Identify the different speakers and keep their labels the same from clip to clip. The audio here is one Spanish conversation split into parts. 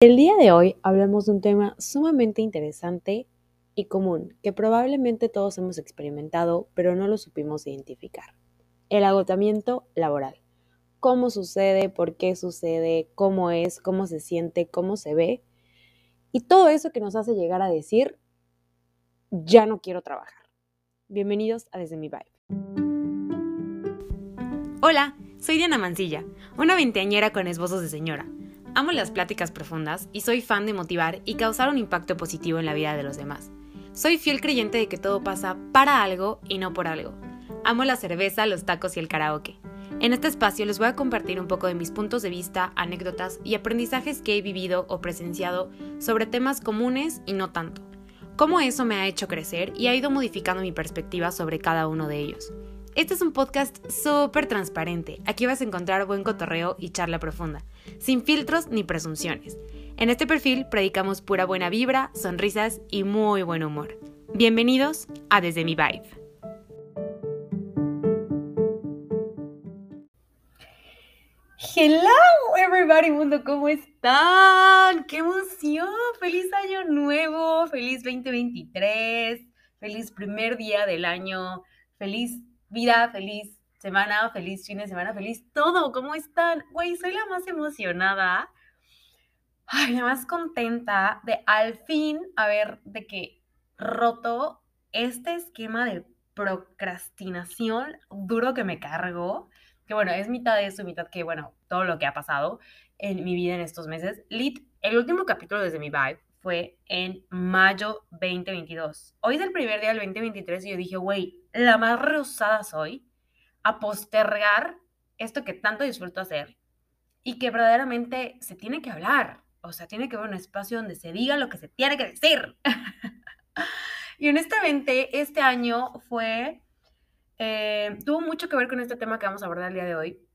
Speaker 1: El día de hoy hablamos de un tema sumamente interesante y común que probablemente todos hemos experimentado, pero no lo supimos identificar. El agotamiento laboral. ¿Cómo sucede? ¿Por qué sucede? ¿Cómo es? ¿Cómo se siente? ¿Cómo se ve? Y todo eso que nos hace llegar a decir, ya no quiero trabajar. Bienvenidos a Desde mi Vibe.
Speaker 2: Hola, soy Diana Mancilla, una veinteañera con esbozos de señora Amo las pláticas profundas y soy fan de motivar y causar un impacto positivo en la vida de los demás. Soy fiel creyente de que todo pasa para algo y no por algo. Amo la cerveza, los tacos y el karaoke. En este espacio les voy a compartir un poco de mis puntos de vista, anécdotas y aprendizajes que he vivido o presenciado sobre temas comunes y no tanto. Cómo eso me ha hecho crecer y ha ido modificando mi perspectiva sobre cada uno de ellos. Este es un podcast súper transparente. Aquí vas a encontrar buen cotorreo y charla profunda, sin filtros ni presunciones. En este perfil predicamos pura buena vibra, sonrisas y muy buen humor. Bienvenidos a Desde mi Vibe. Hello everybody mundo, ¿cómo están? ¡Qué emoción! ¡Feliz año nuevo! ¡Feliz 2023! ¡Feliz primer día del año! ¡Feliz vida, feliz semana, feliz fin de semana, feliz todo. ¿Cómo están? Güey, soy la más emocionada. Ay, la más contenta de al fin haber de que roto este esquema de procrastinación duro que me cargo. Que bueno, es mitad de eso, mitad que, bueno, todo lo que ha pasado en mi vida en estos meses. Lit, el último capítulo desde mi vibe fue en mayo 2022. Hoy es el primer día del 2023 y yo dije, güey, la más rehusada soy a postergar esto que tanto disfruto hacer y que verdaderamente se tiene que hablar. O sea, tiene que haber un espacio donde se diga lo que se tiene que decir. y honestamente, este año fue, eh, tuvo mucho que ver con este tema que vamos a abordar el día de hoy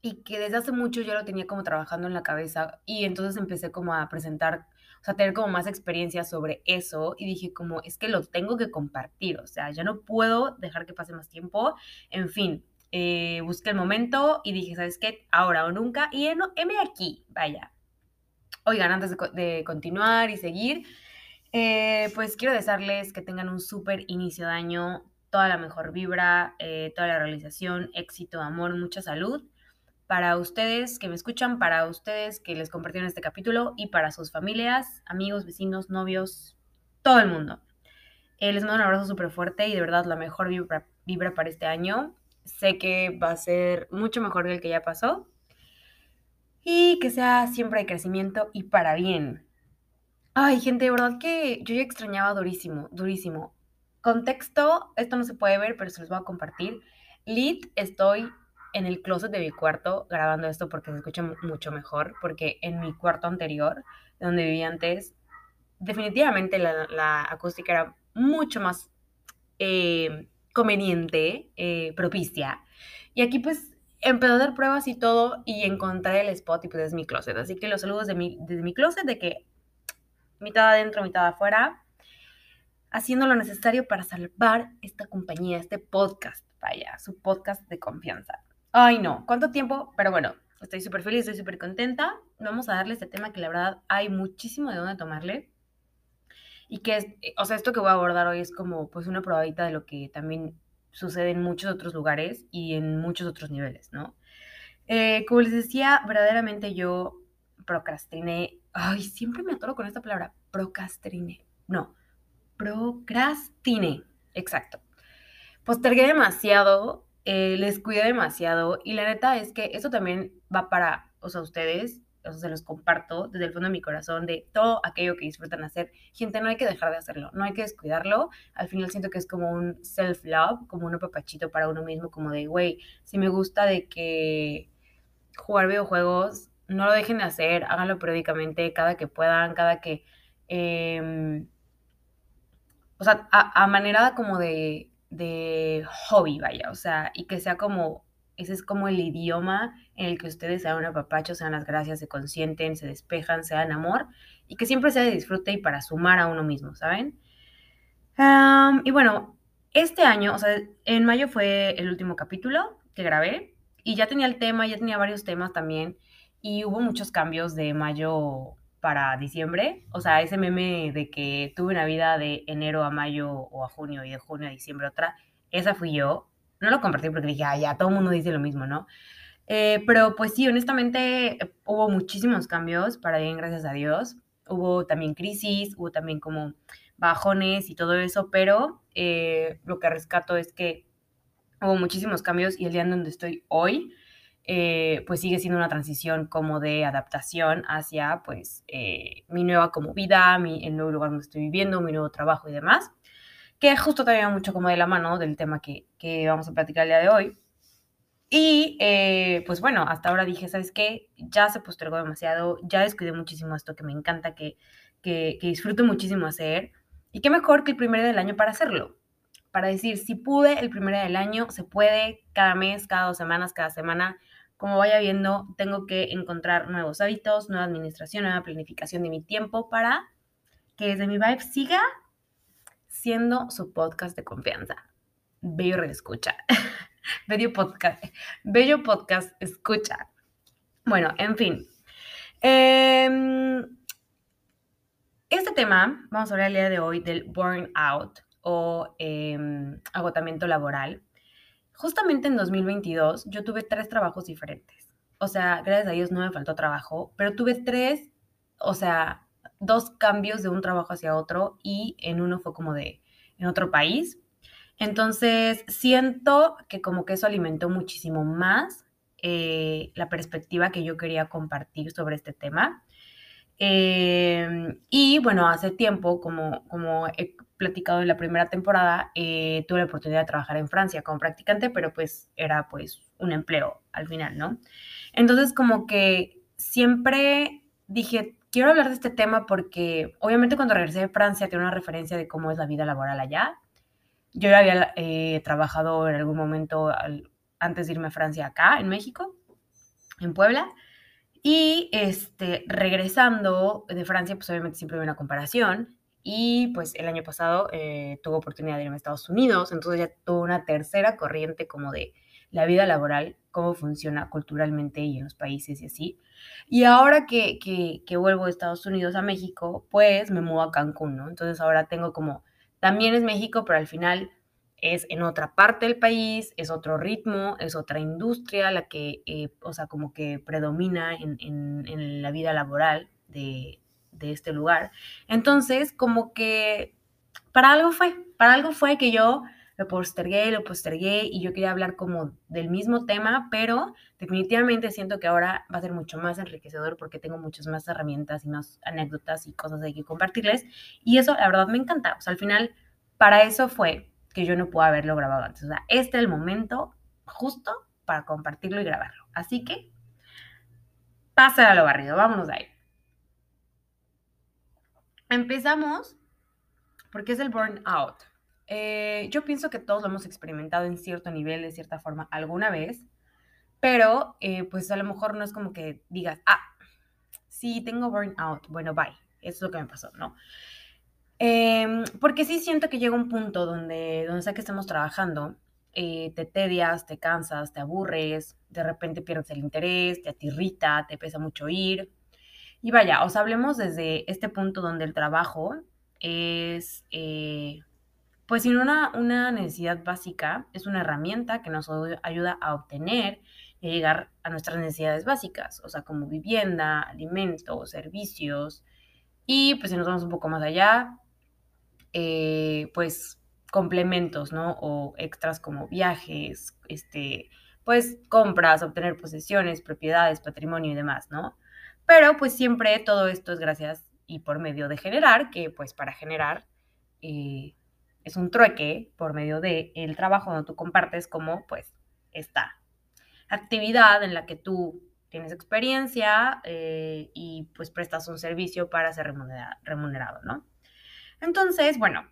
Speaker 2: y que desde hace mucho yo lo tenía como trabajando en la cabeza y entonces empecé como a presentar o sea, tener como más experiencia sobre eso y dije como, es que lo tengo que compartir, o sea, ya no puedo dejar que pase más tiempo, en fin, eh, busqué el momento y dije, ¿sabes qué? Ahora o nunca, y no, heme aquí, vaya. Oigan, antes de, continuar y seguir, eh, pues quiero desearles que tengan un súper inicio de año, toda la mejor vibra, eh, toda la realización, éxito, amor, mucha salud para ustedes que me escuchan, para ustedes que les compartieron este capítulo y para sus familias, amigos, vecinos, novios, todo el mundo. Eh, les mando un abrazo súper fuerte y de verdad la mejor vibra, vibra para este año. Sé que va a ser mucho mejor que el que ya pasó y que sea siempre de crecimiento y para bien. Ay, gente, de verdad que yo ya extrañaba durísimo, durísimo. Contexto, esto no se puede ver, pero se los voy a compartir. Lit, estoy en el closet de mi cuarto grabando esto porque se escucha mucho mejor, porque en mi cuarto anterior, donde vivía antes, definitivamente la, acústica era mucho más eh, conveniente, eh, propicia. Y aquí pues empecé a dar pruebas y todo y encontré el spot y pues es mi closet. Así que los saludos de mi, desde mi closet de que mitad adentro, mitad afuera, haciendo lo necesario para salvar esta compañía, este podcast, vaya, su podcast de confianza. Ay, no, ¿cuánto tiempo? Pero bueno, estoy súper feliz, estoy súper contenta. Vamos a darle este tema que la verdad hay muchísimo de dónde tomarle. Y que, es, eh, o sea, esto que voy a abordar hoy es como pues una probadita de lo que también sucede en muchos otros lugares y en muchos otros niveles, ¿no? Eh, como les decía, verdaderamente yo procrastiné. Ay, siempre me atoro con esta palabra, procrastiné. No, procrastiné, exacto. Postergué demasiado eh, les cuida demasiado y la neta es que eso también va para, o sea, ustedes, o sea, se los comparto desde el fondo de mi corazón de todo aquello que disfrutan hacer. Gente, no hay que dejar de hacerlo, no hay que descuidarlo. Al final siento que es como un self-love, como un papachito para uno mismo, como de, güey, si me gusta de que jugar videojuegos, no lo dejen de hacer, háganlo periódicamente, cada que puedan, cada que... Em, o sea, a manera como de de hobby, vaya, o sea, y que sea como, ese es como el idioma en el que ustedes sean un apapacho, las gracias, se consienten, se despejan, sean amor, y que siempre sea de disfrute y para sumar a uno mismo, ¿saben? y bueno, este año, o sea, en mayo fue el último capítulo que grabé, y ya tenía el tema, ya tenía varios temas también, y hubo muchos cambios de mayo para diciembre. O sea, ese meme de que tuve una vida de enero a mayo o a junio y de junio a diciembre otra, esa fui yo. No lo compartí porque dije, ah, ya, todo el mundo dice lo mismo, ¿no? Eh, pero pues sí, honestamente hubo muchísimos cambios para bien, gracias a Dios. Hubo también crisis, hubo también como bajones y todo eso, pero eh, lo que rescato es que hubo muchísimos cambios y el día en donde estoy hoy, eh, pues sigue siendo una transición como de adaptación hacia pues eh, mi nueva como vida, mi, el nuevo lugar donde estoy viviendo, mi nuevo trabajo y demás, que justo también mucho como de la mano del tema que, que vamos a platicar el día de hoy. Y eh, pues bueno, hasta ahora dije, ¿sabes qué? Ya se postergó demasiado, ya descuidé muchísimo esto que me encanta, que, que, disfruto muchísimo hacer. Y qué mejor que el primer del año para hacerlo. Para decir, si pude el primer del año, se puede cada mes, cada dos semanas, cada semana. Como vaya viendo, tengo que encontrar nuevos hábitos, nueva administración, nueva planificación de mi tiempo para que desde mi vibe siga siendo su podcast de confianza. Bello reescucha. Bello podcast. Bello podcast escucha. Bueno, en fin. Eh, este tema, vamos a hablar el día de hoy del burnout o eh, agotamiento laboral. Justamente en 2022 yo tuve tres trabajos diferentes. O sea, gracias a Dios no me faltó trabajo, pero tuve tres, o sea, dos cambios de un trabajo hacia otro y en uno fue como de en otro país. Entonces, siento que como que eso alimentó muchísimo más eh, la perspectiva que yo quería compartir sobre este tema. Eh, y bueno, hace tiempo, como, como he platicado en la primera temporada, eh, tuve la oportunidad de trabajar en Francia como practicante, pero pues era pues un empleo al final, ¿no? Entonces como que siempre dije, quiero hablar de este tema porque obviamente cuando regresé de Francia tengo una referencia de cómo es la vida laboral allá. Yo ya había eh, trabajado en algún momento al, antes de irme a Francia acá, en México, en Puebla. Y este, regresando de Francia, pues obviamente siempre hay una comparación. Y pues el año pasado eh, tuve oportunidad de irme a Estados Unidos, entonces ya tuve una tercera corriente como de la vida laboral, cómo funciona culturalmente y en los países y así. Y ahora que, que, que vuelvo de Estados Unidos a México, pues me mudo a Cancún, ¿no? Entonces ahora tengo como, también es México, pero al final es en otra parte del país, es otro ritmo, es otra industria la que, eh, o sea, como que predomina en, en la vida laboral de, de, este lugar. Entonces, como que para algo fue, para algo fue que yo lo postergué, lo postergué y yo quería hablar como del mismo tema, pero definitivamente siento que ahora va a ser mucho más enriquecedor porque tengo muchas más herramientas y más anécdotas y cosas de que compartirles. Y eso, la verdad, me encanta. O sea, al final, para eso fue que yo no puedo haberlo grabado antes. O sea, este es el momento justo para compartirlo y grabarlo. Así que, pasa a lo barrido, vámonos ahí. Empezamos porque es el burnout. Eh, yo pienso que todos lo hemos experimentado en cierto nivel, de cierta forma, alguna vez, pero eh, pues a lo mejor no es como que digas, ah, sí, tengo burnout, bueno, bye, eso es lo que me pasó, ¿no? Eh, porque sí siento que llega un punto donde, donde sea que estemos trabajando, eh, te tedias, te cansas, te aburres, de repente pierdes el interés, te atirrita, te pesa mucho ir. Y vaya, os hablemos desde este punto donde el trabajo es, eh, pues sin una, una necesidad básica, es una herramienta que nos ayuda a obtener y a llegar a nuestras necesidades básicas, o sea, como vivienda, alimentos, servicios. Y pues si nos vamos un poco más allá, eh, pues complementos, ¿no? O extras como viajes, este, pues compras, obtener posesiones, propiedades, patrimonio y demás, ¿no? Pero pues siempre todo esto es gracias y por medio de generar, que pues para generar eh, es un trueque por medio del el trabajo donde tú compartes como pues esta actividad en la que tú tienes experiencia eh, y pues prestas un servicio para ser remunerado, ¿no? Entonces, bueno,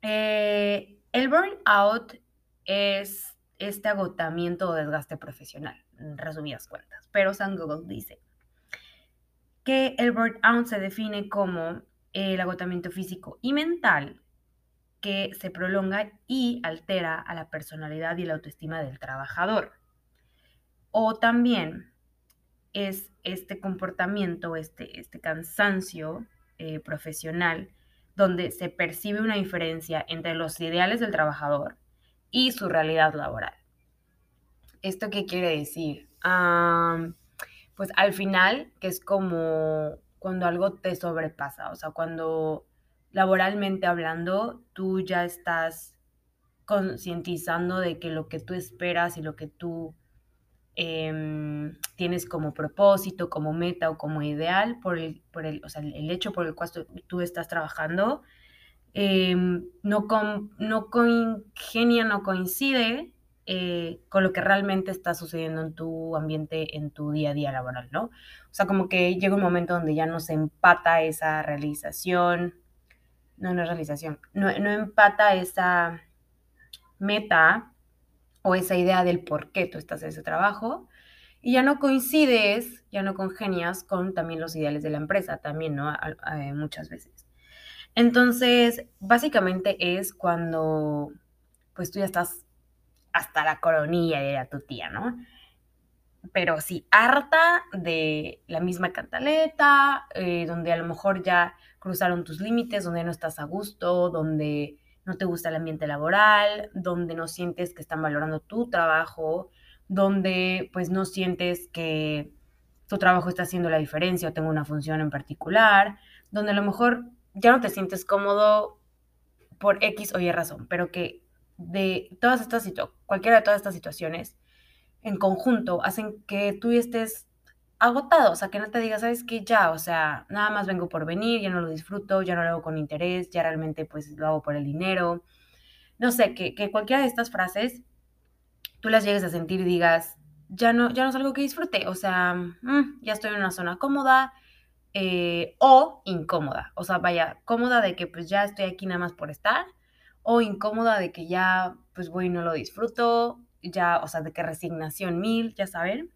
Speaker 2: eh, el burnout es este agotamiento o desgaste profesional, en resumidas cuentas. Pero San Google dice que el burnout se define como el agotamiento físico y mental que se prolonga y altera a la personalidad y la autoestima del trabajador. O también es este comportamiento, este, este cansancio eh, profesional, donde se percibe una diferencia entre los ideales del trabajador y su realidad laboral. ¿Esto qué quiere decir? Pues al final, que es como cuando algo te sobrepasa, o sea, cuando laboralmente hablando, tú ya estás concientizando de que lo que tú esperas y lo que tú em, tienes como propósito, como meta o como ideal, por el, por el, o sea, el hecho por el cual tú, estás trabajando, em, no, con, no coincide eh, con lo que realmente está sucediendo en tu ambiente, en tu día a día laboral, ¿no? O sea, como que llega un momento donde ya no se empata esa realización, no, no es realización, no, no empata esa meta o esa idea del por qué tú estás en ese trabajo y ya no coincides, ya no congenias con también los ideales de la empresa, también, ¿no? muchas veces. Entonces, básicamente es cuando pues tú ya estás hasta la coronilla, era tu tía, ¿no? Pero sí, harta de la misma cantaleta, eh, donde a lo mejor ya cruzaron tus límites, donde no estás a gusto, donde no te gusta el ambiente laboral, donde no sientes que están valorando tu trabajo, donde pues no sientes que tu trabajo está haciendo la diferencia o tenga una función en particular, donde a lo mejor ya no te sientes cómodo por X o Y razón, pero que de todas estas cualquiera de todas estas situaciones en conjunto hacen que tú estés agotado, o sea, que no te digas, sabes que ya, o sea, nada más vengo por venir, ya no lo disfruto, ya no lo hago con interés, ya realmente pues lo hago por el dinero. No sé, que, cualquiera de estas frases tú las llegues a sentir y digas, ya no, ya no es algo que disfrute, o sea, mm, ya estoy en una zona cómoda eh, o incómoda, o sea, vaya, cómoda de que pues ya estoy aquí nada más por estar o incómoda de que ya pues voy no lo disfruto, ya, o sea, de que resignación mil, ya saben.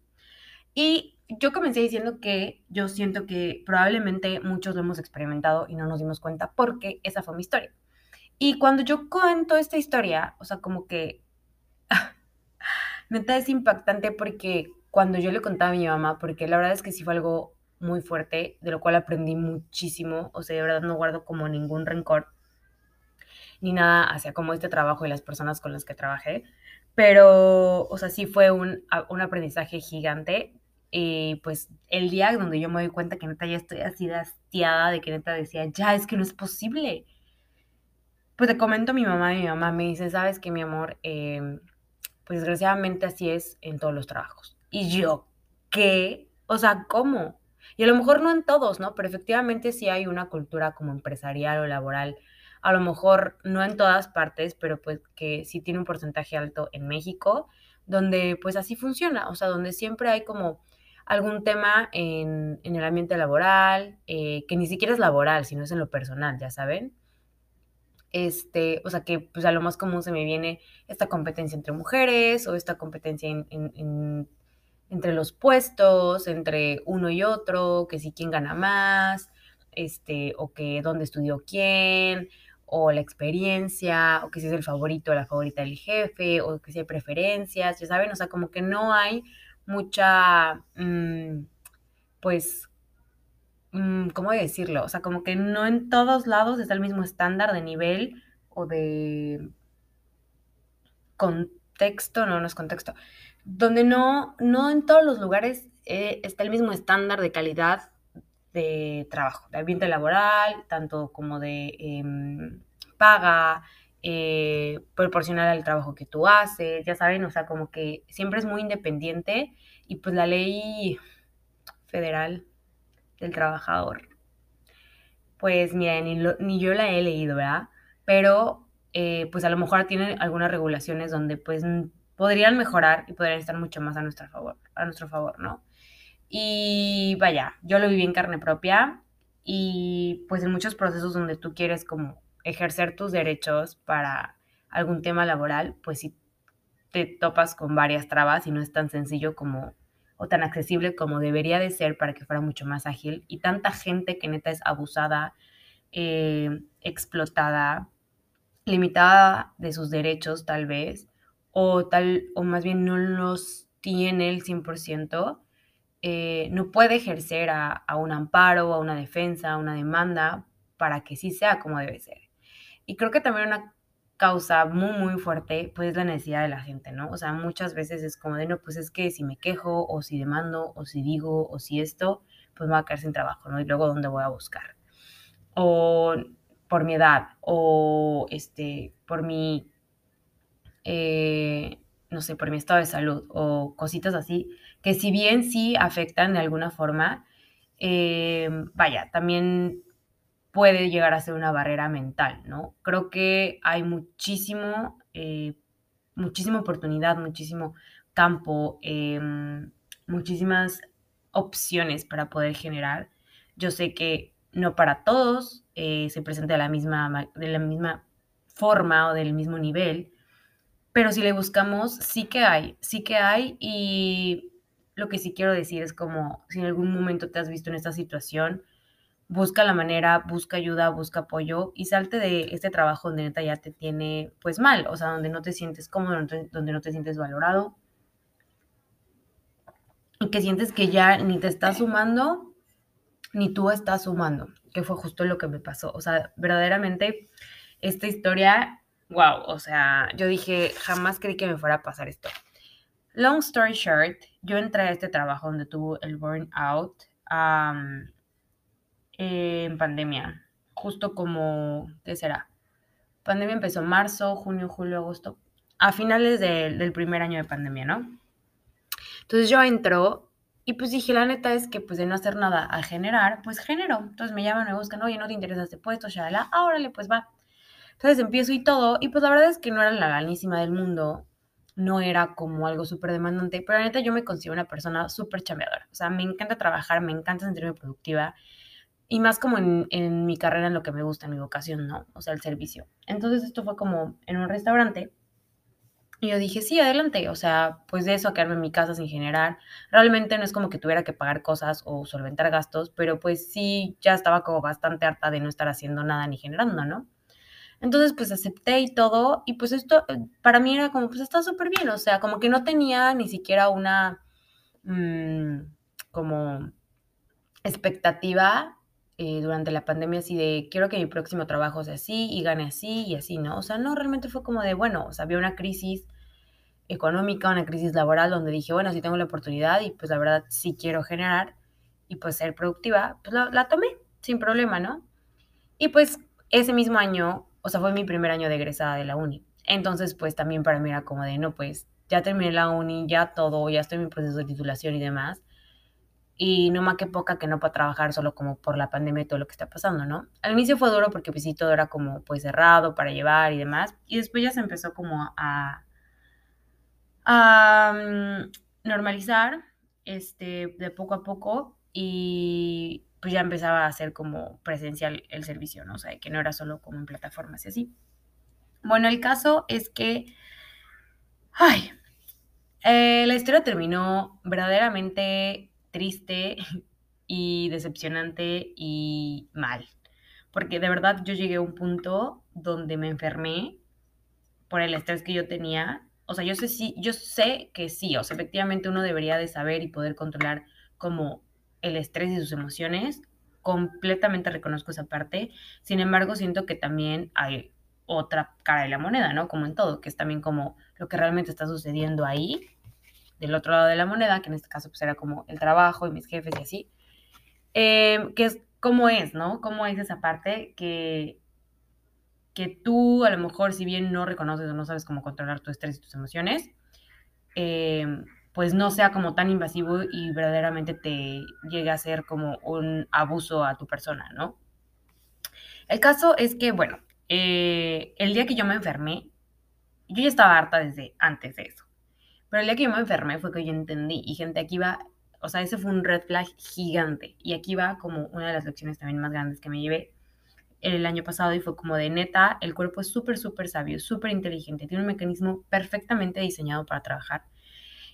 Speaker 2: Y yo comencé diciendo que yo siento que probablemente muchos lo hemos experimentado y no nos dimos cuenta porque esa fue mi historia. Y cuando yo cuento esta historia, o sea, como que neta es impactante porque cuando yo le contaba a mi mamá, porque la verdad es que sí fue algo muy fuerte, de lo cual aprendí muchísimo, o sea, de verdad no guardo como ningún rencor ni nada hacia como este trabajo y las personas con las que trabajé, pero, o sea, sí fue un, un aprendizaje gigante. Y pues el día donde yo me doy cuenta que neta ya estoy así hastiada, de que neta decía, ya es que no es posible. Pues te comento a mi mamá y mi mamá me dice, sabes que mi amor, em, pues desgraciadamente así es en todos los trabajos. Y yo, ¿qué? O sea, ¿cómo? Y a lo mejor no en todos, ¿no? Pero efectivamente sí hay una cultura como empresarial o laboral a lo mejor no en todas partes, pero pues que sí tiene un porcentaje alto en México, donde pues así funciona, o sea, donde siempre hay como algún tema en, el ambiente laboral, eh, que ni siquiera es laboral, sino es en lo personal, ya saben. Este, o sea que pues a lo más común se me viene esta competencia entre mujeres o esta competencia entre los puestos, entre uno y otro, que si quién gana más, este, o que dónde estudió quién, o la experiencia, o que si es el favorito o la favorita del jefe, o que si hay preferencias, ya saben, o sea, como que no hay mucha, mm, pues, mm, ¿cómo decirlo? O sea, como que no en todos lados está el mismo estándar de nivel o de contexto, no, no es contexto, donde no, no en todos los lugares eh, está el mismo estándar de calidad de trabajo, de ambiente laboral, tanto como de em, paga, eh, proporcional al trabajo que tú haces, ya saben, o sea, como que siempre es muy independiente y pues la ley federal del trabajador, pues mira, ni, yo la he leído, ¿verdad? Pero eh, pues a lo mejor tiene algunas regulaciones donde pues podrían mejorar y podrían estar mucho más a nuestro favor, a nuestro favor, ¿no? Y vaya, yo lo viví en carne propia y pues en muchos procesos donde tú quieres como ejercer tus derechos para algún tema laboral, pues si te topas con varias trabas y no es tan sencillo como o tan accesible como debería de ser para que fuera mucho más ágil. Y tanta gente que neta es abusada, eh, explotada, limitada de sus derechos tal vez, o tal, o más bien no los tiene el 100%, eh, no puede ejercer a, un amparo, a una defensa, a una demanda para que sí sea como debe ser. Y creo que también una causa muy, muy fuerte, pues la necesidad de la gente, ¿no? O sea, muchas veces es como de, no, pues es que si me quejo, o si demando, o si digo, o si esto, pues me voy a quedar sin trabajo, ¿no? Y luego, ¿dónde voy a buscar? O por mi edad, o este, por mi, eh, no sé, por mi estado de salud, o cositas así, que si bien sí afectan de alguna forma, eh, vaya, también puede llegar a ser una barrera mental, ¿no? Creo que hay muchísimo, eh, muchísima oportunidad, muchísimo campo, eh, muchísimas opciones para poder generar. Yo sé que no para todos se presenta de la, misma, de la misma forma o del mismo nivel, pero si le buscamos, sí que hay, sí que hay y lo que sí quiero decir es como si en algún momento te has visto en esta situación, busca la manera, busca ayuda, busca apoyo y salte de este trabajo donde neta ya te tiene pues mal, o sea, donde no te sientes cómodo, donde no te sientes valorado y que sientes que ya ni te estás sumando ni tú estás sumando, que fue justo lo que me pasó, o sea, verdaderamente esta historia, wow, o sea, yo dije, jamás creí que me fuera a pasar esto. Long story short, yo entré a este trabajo donde tuvo el burnout. Um, en pandemia, justo como, ¿qué será? Pandemia empezó marzo, junio, julio, agosto, a finales de, del primer año de pandemia, ¿no? Entonces yo entro y pues dije, la neta es que pues de no hacer nada a generar, pues genero. Entonces me llaman, me buscan, oye, ¿no te interesa este puesto? Shalala, ah, órale, pues va. Entonces empiezo y todo, y pues la verdad es que no era la ganísima del mundo, no era como algo súper demandante, pero la neta yo me considero una persona súper chambeadora. O sea, me encanta trabajar, me encanta sentirme productiva y más como en, en, mi carrera, en lo que me gusta, en mi vocación, ¿no? O sea, el servicio. Entonces esto fue como en un restaurante. Y yo dije, sí, adelante. O sea, pues de eso a quedarme en mi casa sin generar. Realmente no es como que tuviera que pagar cosas o solventar gastos, pero pues sí, ya estaba como bastante harta de no estar haciendo nada ni generando, ¿no? Entonces, pues acepté y todo. Y pues esto eh, para mí era como, pues está súper bien. O sea, como que no tenía ni siquiera una, mmm, como expectativa eh, durante la pandemia así de quiero que mi próximo trabajo sea así y gane así y así, ¿no? O sea, no, realmente fue como de, bueno, o sea, había una crisis económica, una crisis laboral donde dije, bueno, si tengo la oportunidad y pues la verdad sí quiero generar y pues ser productiva, pues la, la tomé sin problema, ¿no? Y pues ese mismo año, o sea, fue mi primer año de egresada de la uni. Entonces, pues también para mí era como de, no, pues ya terminé la uni, ya todo, ya estoy en mi proceso de titulación y demás y no más que poca que no pueda trabajar solo como por la pandemia y todo lo que está pasando, ¿no? Al inicio fue duro porque pues sí, todo era como pues cerrado para llevar y demás, y después ya se empezó como a, um, normalizar este, de poco a poco y pues ya empezaba a ser como presencial el servicio, ¿no? O sea, que no era solo como en plataformas y así. Bueno, el caso es que, ay, eh, la historia terminó verdaderamente triste y decepcionante y mal. Porque de verdad yo llegué a un punto donde me enfermé por el estrés que yo tenía. O sea, yo sé, sí, yo sé que sí, o sea, efectivamente uno debería de saber y poder controlar como el estrés y sus emociones. Completamente reconozco esa parte. Sin embargo, siento que también hay otra cara de la moneda, ¿no? Como en todo, que es también como lo que realmente está sucediendo ahí del otro lado de la moneda, que en este caso pues era como el trabajo y mis jefes y así, eh, que es cómo es, ¿no? Cómo es esa parte que, que tú a lo mejor si bien no reconoces o no sabes cómo controlar tu estrés y tus emociones, eh, pues no sea como tan invasivo y verdaderamente te llegue a ser como un abuso a tu persona, ¿no? El caso es que, bueno, eh, el día que yo me enfermé, yo ya estaba harta desde antes de eso. Pero el día que yo me enfermé fue que yo entendí. Y gente, aquí va, o sea, ese fue un red flag gigante. Y aquí va como una de las lecciones también más grandes que me llevé el año pasado y fue como de neta, el cuerpo es súper, súper sabio, súper inteligente, tiene un mecanismo perfectamente diseñado para trabajar.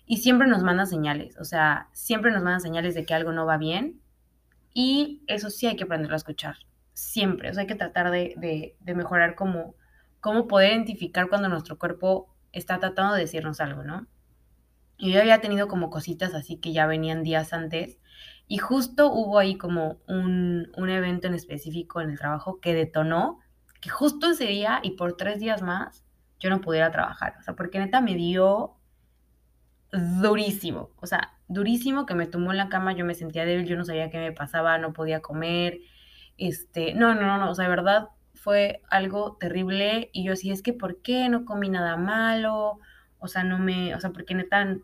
Speaker 2: Y siempre nos manda señales, o sea, siempre nos manda señales de que algo no va bien. Y eso sí hay que aprenderlo a escuchar, siempre. O sea, hay que tratar de, de, mejorar cómo, cómo poder identificar cuando nuestro cuerpo está tratando de decirnos algo, ¿no? Y yo había tenido como cositas así que ya venían días antes. Y justo hubo ahí como un, un evento en específico en el trabajo que detonó que justo ese día y por tres días más yo no pudiera trabajar. O sea, porque neta me dio durísimo. O sea, durísimo que me tumbó en la cama, yo me sentía débil, yo no sabía qué me pasaba, no podía comer. Este, no, no, no, o sea, de verdad fue algo terrible y yo así, es que ¿por qué no comí nada malo? O sea, no me, o sea, porque neta,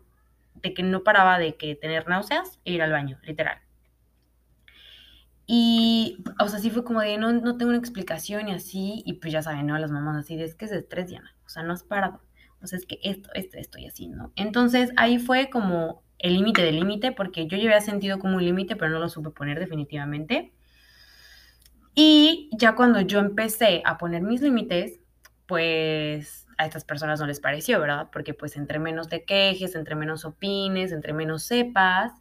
Speaker 2: de que no paraba de que tener náuseas e ir al baño, literal. Y, o sea, sí fue como de, no, no tengo una explicación y así, y pues ya saben, ¿no? Las mamás así, es que es estrés, Diana, o sea, no has parado. O sea, es que esto, esto, esto así, ¿no? Entonces ahí fue como el límite del límite, porque yo ya había sentido como un límite, pero no lo supe poner definitivamente. Y ya cuando yo empecé a poner mis límites, pues a estas personas no les pareció, ¿verdad? Porque pues entre menos te quejes, entre menos opines, entre menos sepas,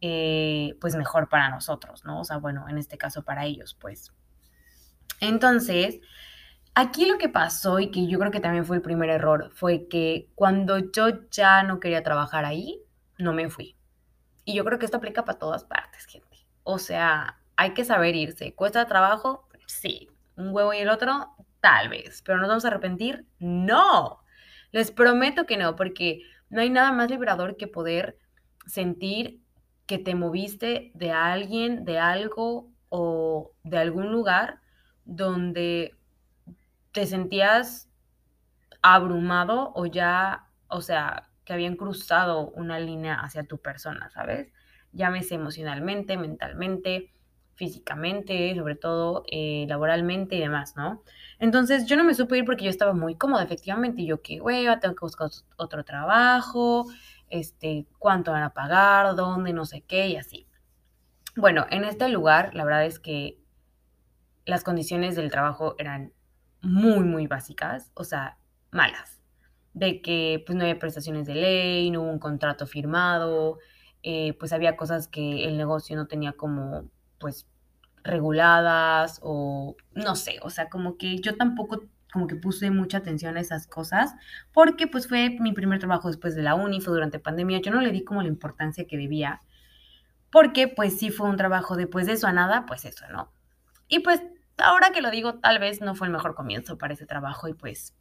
Speaker 2: eh, pues mejor para nosotros, ¿no? O sea, bueno, en este caso para ellos, pues. Entonces, aquí lo que pasó y que yo creo que también fue el primer error fue que cuando yo ya no quería trabajar ahí, no me fui. Y yo creo que esto aplica para todas partes, gente. O sea, hay que saber irse. ¿Cuesta trabajo? Sí. ¿Un huevo y el otro? Tal vez. ¿Pero nos vamos a arrepentir? No. Les prometo que no, porque no hay nada más liberador que poder sentir que te moviste de alguien, de algo o de algún lugar donde te sentías abrumado o ya, o sea, que habían cruzado una línea hacia tu persona, ¿sabes? Llámese emocionalmente, mentalmente, físicamente, sobre todo eh, laboralmente y demás, ¿no? Entonces yo no me supe ir porque yo estaba muy cómoda, efectivamente, y yo qué hueva, tengo que buscar otro trabajo, este, cuánto van a pagar, dónde, no sé qué, y así. Bueno, en este lugar, la verdad es que las condiciones del trabajo eran muy, muy básicas, o sea, malas. De que pues no había prestaciones de ley, no hubo un contrato firmado, eh, pues había cosas que el negocio no tenía como pues reguladas o no sé, o sea, como que yo tampoco como que puse mucha atención a esas cosas, porque pues fue mi primer trabajo después de la uni, fue durante pandemia, yo no le di como la importancia que debía, porque pues sí fue un trabajo después de eso a nada, pues eso, ¿no? Y pues ahora que lo digo, tal vez no fue el mejor comienzo para ese trabajo y pues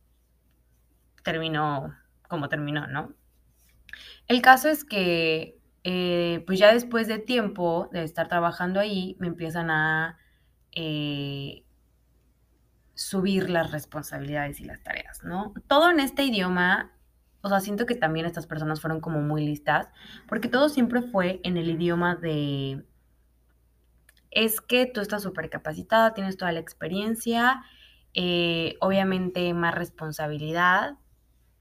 Speaker 2: terminó como terminó, ¿no? El caso es que, eh, pues ya después de tiempo de estar trabajando ahí, me empiezan a eh, subir las responsabilidades y las tareas, ¿no? Todo en este idioma, o sea, siento que también estas personas fueron como muy listas, porque todo siempre fue en el idioma de es que tú estás súper capacitada, tienes toda la experiencia, eh, obviamente más responsabilidad,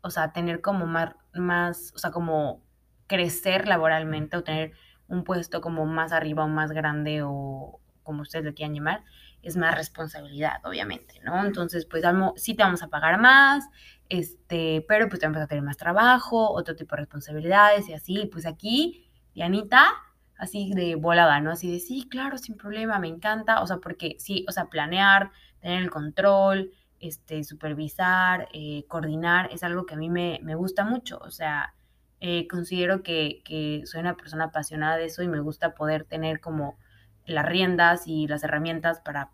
Speaker 2: o sea, tener como más, más, o sea, como crecer laboralmente o tener un puesto como más arriba o más grande o como ustedes le quieran llamar, es más responsabilidad, obviamente, ¿no? Entonces, pues sí te vamos a pagar más, este, pero pues te vamos a tener más trabajo, otro tipo de responsabilidades y así, pues aquí, Dianita, así de volada, ¿no? Así de, sí, claro, sin problema, me encanta, o sea, porque sí, o sea, planear, tener el control, este, supervisar, eh, coordinar, es algo que a mí me, gusta mucho, o sea, eh, considero que, que, soy una persona apasionada de eso y me gusta poder tener como las riendas y las herramientas para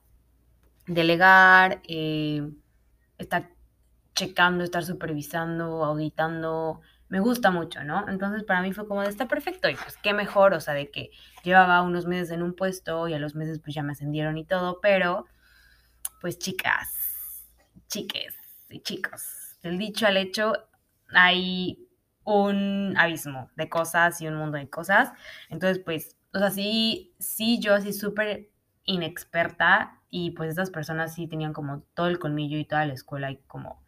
Speaker 2: delegar, eh, estar checando, estar supervisando, auditando, me gusta mucho, ¿no? Entonces para mí fue como de está perfecto y pues qué mejor, o sea, de que llevaba unos meses en un puesto y a los meses pues ya me ascendieron y todo, pero pues chicas, chiques y chicos, del dicho al hecho hay un abismo de cosas y un mundo de cosas, entonces pues, o sea, sí, sí, yo así súper inexperta y pues estas personas sí tenían como todo el colmillo y toda la escuela y como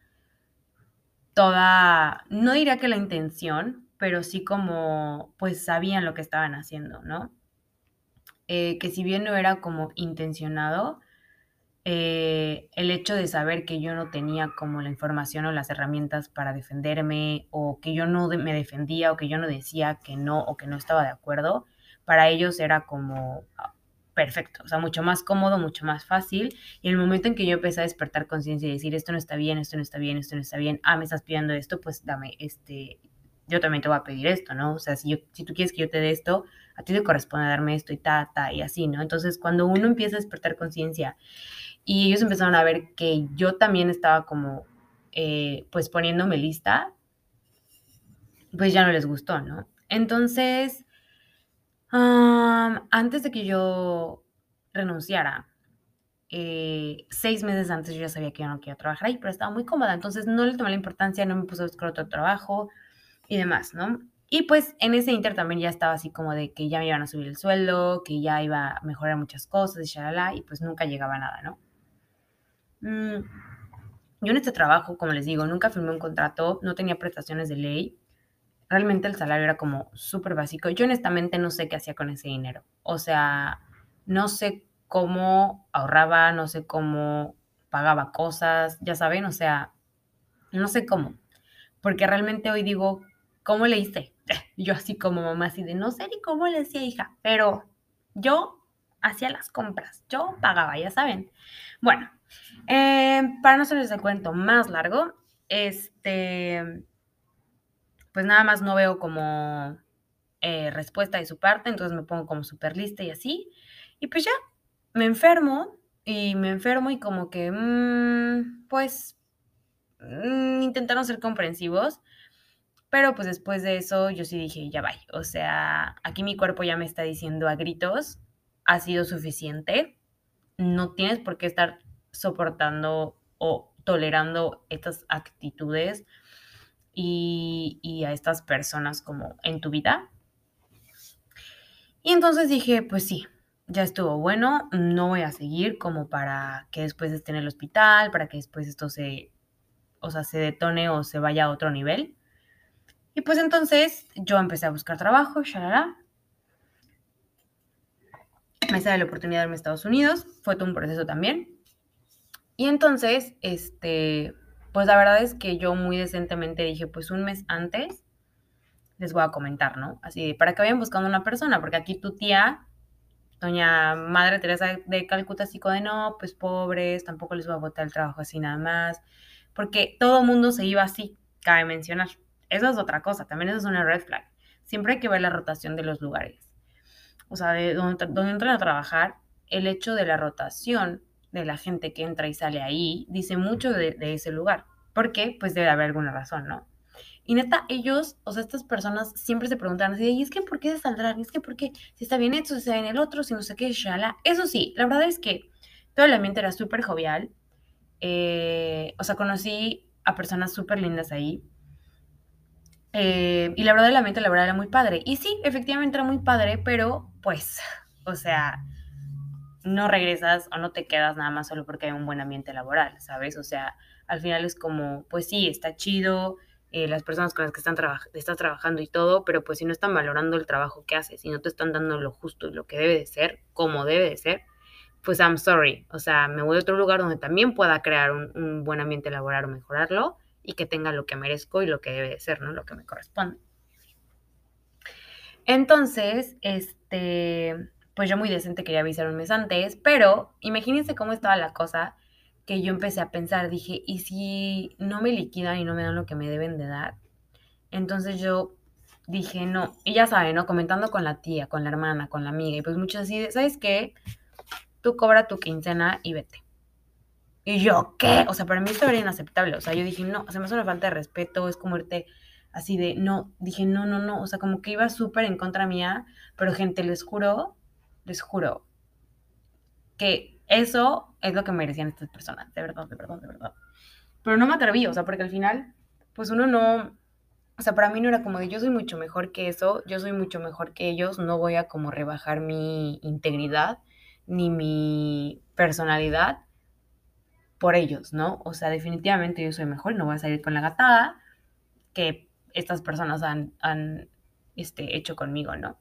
Speaker 2: toda, no diría que la intención, pero sí como pues sabían lo que estaban haciendo, ¿no? Eh, que si bien no era como intencionado, eh, el hecho de saber que yo no tenía como la información o las herramientas para defenderme o que yo no me defendía o que yo no decía que no o que no estaba de acuerdo, para ellos era como, perfecto, o sea, mucho más cómodo, mucho más fácil. Y el momento en que yo empecé a despertar conciencia y decir, esto no está bien, esto no está bien, esto no está bien, ah, me estás pidiendo esto, pues dame, este, yo también te voy a pedir esto, ¿no? O sea, si, yo, si tú quieres que yo te dé esto, a ti te corresponde darme esto y ta, y así, ¿no? Entonces, cuando uno empieza a despertar conciencia y ellos empezaron a ver que yo también estaba como, eh, pues poniéndome lista, pues ya no les gustó, ¿no? Entonces, antes de que yo renunciara, eh, seis meses antes yo ya sabía que yo no quería trabajar ahí, pero estaba muy cómoda, entonces no le tomé la importancia, no me puse a buscar otro trabajo y demás, ¿no? Y pues en ese inter también ya estaba así como de que ya me iban a subir el sueldo, que ya iba a mejorar muchas cosas y shalala, y pues nunca llegaba nada, ¿no? Mm, yo en este trabajo, como les digo, nunca firmé un contrato, no tenía prestaciones de ley, realmente el salario era como súper básico. Yo honestamente no sé qué hacía con ese dinero, o sea, no sé cómo ahorraba, no sé cómo pagaba cosas, ya saben, o sea, no sé cómo, porque realmente hoy digo, ¿cómo le hice? Yo así como mamá, así de, no sé ni cómo le decía hija, pero yo hacía las compras, yo pagaba, ya saben. Bueno, eh, para no hacerles el cuento más largo, este, pues nada más no veo como eh, respuesta de su parte, entonces me pongo como súper lista y así, y pues ya, me enfermo y me enfermo y como que, mm, pues, mm, intentaron ser comprensivos, pero pues después de eso yo sí dije, ya va, o sea, aquí mi cuerpo ya me está diciendo a gritos, ha sido suficiente, no tienes por qué estar soportando o tolerando estas actitudes y, a estas personas como en tu vida. Y entonces dije, pues sí, ya estuvo bueno, no voy a seguir como para que después esté en el hospital, para que después esto se, o sea, se detone o se vaya a otro nivel. Y pues entonces yo empecé a buscar trabajo, shalala. Me sale la oportunidad de irme a Estados Unidos, fue todo un proceso también. Y entonces, este, pues la verdad es que yo muy decentemente dije, pues un mes antes les voy a comentar, ¿no? Así, para que vayan buscando una persona, porque aquí tu tía doña Madre Teresa de Calcuta así de no, pues pobres, tampoco les voy a botar el trabajo así nada más, porque todo mundo se iba así, cabe mencionar. Eso es otra cosa, también eso es una red flag. Siempre hay que ver la rotación de los lugares. O sea, de donde, donde entran a trabajar, el hecho de la rotación de la gente que entra y sale ahí dice mucho de, de ese lugar. ¿Por qué? Pues debe haber alguna razón, ¿no? Y neta, ellos, o sea, estas personas siempre se preguntan así, y es que ¿por qué se saldrán? es que ¿por qué? Si está bien hecho, si está bien el otro, si no sé qué, shala. Eso sí, la verdad es que todo el ambiente era súper jovial. Eh, o sea, conocí a personas súper lindas ahí. Eh, y la verdad, el ambiente la verdad era muy padre. Y sí, efectivamente era muy padre, pero pues, o sea, no regresas o no te quedas nada más solo porque hay un buen ambiente laboral, ¿sabes? O sea, al final es como, pues sí, está chido, eh, las personas con las que están estás trabajando y todo, pero pues si no están valorando el trabajo que haces, si no te están dando lo justo y lo que debe de ser, como debe de ser, pues I'm sorry. O sea, me voy a otro lugar donde también pueda crear un, buen ambiente laboral o mejorarlo y que tenga lo que merezco y lo que debe de ser, ¿no? Lo que me corresponde. Entonces, este, pues yo muy decente quería avisar un mes antes, pero imagínense cómo estaba la cosa que yo empecé a pensar, dije, ¿y si no me liquidan y no me dan lo que me deben de dar? Entonces yo dije, no, y ya saben, ¿no? Comentando con la tía, con la hermana, con la amiga, y pues muchos así, ¿sabes qué? Tú cobra tu quincena y vete. Y yo, ¿qué? O sea, para mí esto era inaceptable. O sea, yo dije, no, o sea, me hace una falta de respeto, es como irte así de, no, dije, no, no, no, o sea, como que iba súper en contra mía, pero gente, les juro, les juro, que eso es lo que merecían estas personas, de verdad, de verdad, de verdad. Pero no me atreví, o sea, porque al final, pues uno no, o sea, para mí no era como de yo soy mucho mejor que eso, yo soy mucho mejor que ellos, no voy a como rebajar mi integridad ni mi personalidad por ellos, ¿no? O sea, definitivamente yo soy mejor no voy a salir con la gatada que estas personas han, han este, hecho conmigo, ¿no?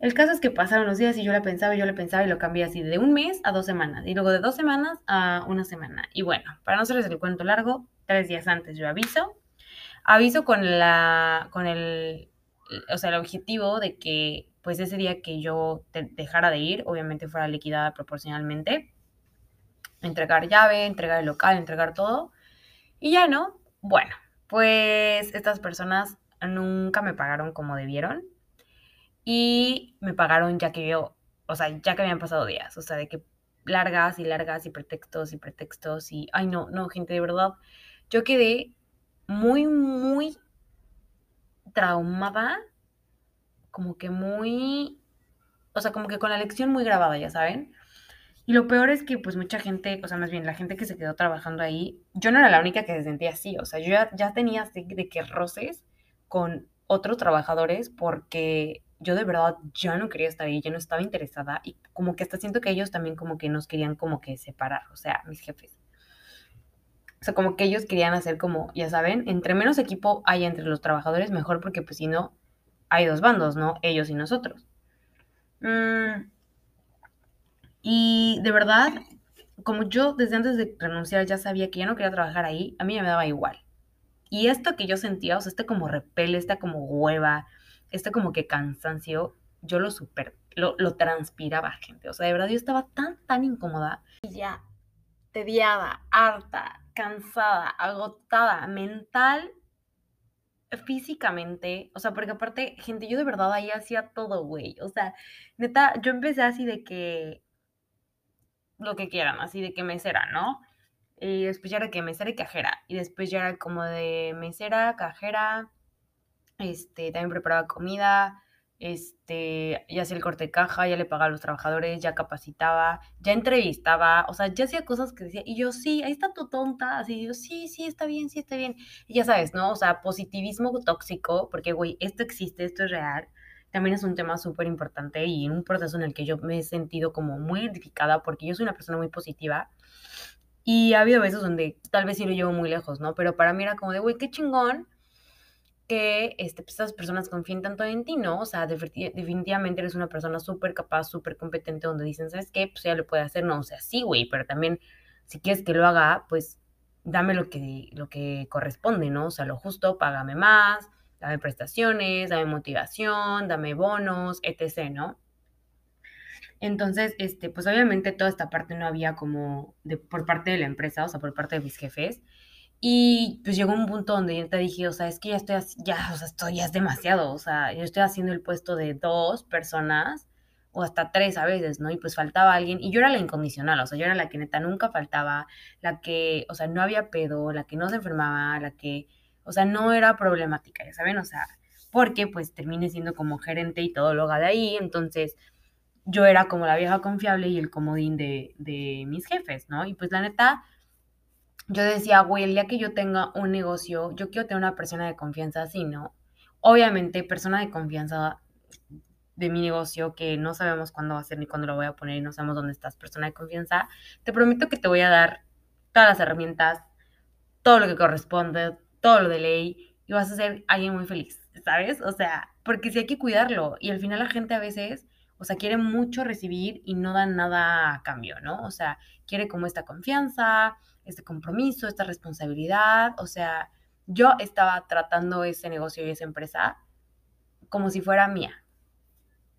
Speaker 2: El caso es que pasaron los días y yo la pensaba y yo la pensaba y lo cambié así de un mes a dos semanas y luego de dos semanas a una semana. Y bueno, para no hacerles el cuento largo, tres días antes yo aviso. Aviso con la, con el, o sea, el objetivo de que pues ese día que yo dejara de ir, obviamente fuera liquidada proporcionalmente. Entregar llave, entregar el local, entregar todo. Y ya no, bueno, pues estas personas nunca me pagaron como debieron. Y me pagaron ya que yo, o sea, ya que habían pasado días, o sea, de que largas y largas y pretextos y pretextos y, ay, no, no, gente, de verdad, yo quedé muy, muy traumada, como que muy, o sea, como que con la lección muy grabada, ya saben. Y lo peor es que pues mucha gente, o sea, más bien la gente que se quedó trabajando ahí, yo no era la única que se sentía así, o sea, yo ya, ya tenía así de que roces con otros trabajadores porque yo de verdad ya no quería estar ahí, ya no estaba interesada y como que hasta siento que ellos también como que nos querían como que separar, o sea, mis jefes. O sea, como que ellos querían hacer como, ya saben, entre menos equipo hay entre los trabajadores, mejor porque pues si no, hay dos bandos, ¿no? Ellos y nosotros. Mm, y de verdad, como yo desde antes de renunciar ya sabía que ya no quería trabajar ahí, a mí ya me daba igual. Y esto que yo sentía, o sea, este como repele, esta como hueva, este como que cansancio, yo lo super, lo, lo transpiraba, gente. O sea, de verdad yo estaba tan, tan incómoda. Y ya, tediada, harta, cansada, agotada, mental, físicamente. O sea, porque aparte, gente, yo de verdad ahí hacía todo, güey. O sea, neta, yo empecé así de que lo que quieran, así de que mesera, ¿no? Y después ya era que mesera y cajera. Y después ya era como de mesera, cajera, este, también preparaba comida, este, ya hacía el corte de caja, ya le pagaba a los trabajadores, ya capacitaba, ya entrevistaba, o sea, ya hacía cosas que decía, y yo, sí, ahí está tu tonta, así, yo, sí, sí, está bien, sí, está bien. Y ya sabes, ¿no? O sea, positivismo tóxico, porque, güey, esto existe, esto es real, también es un tema súper importante y un proceso en el que yo me he sentido como muy identificada porque yo soy una persona muy positiva y ha habido veces donde tal vez sí lo llevo muy lejos, ¿no? Pero para mí era como de, güey, qué chingón que este, pues, estas personas confíen tanto en ti, ¿no? O sea, definitivamente eres una persona súper capaz, súper competente, donde dicen, ¿sabes qué? Pues ya lo puede hacer, no, o sea, sí, güey, pero también si quieres que lo haga, pues dame lo que, lo que corresponde, ¿no? O sea, lo justo, págame más, dame prestaciones, dame motivación, dame bonos, etc., ¿no? Entonces, este, pues obviamente toda esta parte no había como de, por parte de la empresa, o sea, por parte de mis jefes. Y pues llegó un punto donde yo te dije, o sea, es que ya estoy, ya, o sea, esto ya es demasiado, o sea, yo estoy haciendo el puesto de dos personas o hasta tres a veces, ¿no? Y pues faltaba alguien, y yo era la incondicional, o sea, yo era la que neta nunca faltaba, la que, o sea, no había pedo, la que no se enfermaba, la que, o sea, no era problemática, ya saben, o sea, porque pues terminé siendo como gerente y todo lo de ahí, entonces yo era como la vieja confiable y el comodín de, de mis jefes, ¿no? Y pues la neta, yo decía, güey, el día que yo tenga un negocio, yo quiero tener una persona de confianza así, ¿no? Obviamente, persona de confianza de mi negocio que no sabemos cuándo va a ser ni cuándo lo voy a poner y no sabemos dónde estás, persona de confianza, te prometo que te voy a dar todas las herramientas, todo lo que corresponde, todo lo de ley y vas a ser alguien muy feliz, ¿sabes? O sea, porque sí hay que cuidarlo y al final la gente a veces, o sea, quiere mucho recibir y no da nada a cambio, ¿no? O sea, quiere como esta confianza, este compromiso, esta responsabilidad. O sea, yo estaba tratando ese negocio y esa empresa como si fuera mía,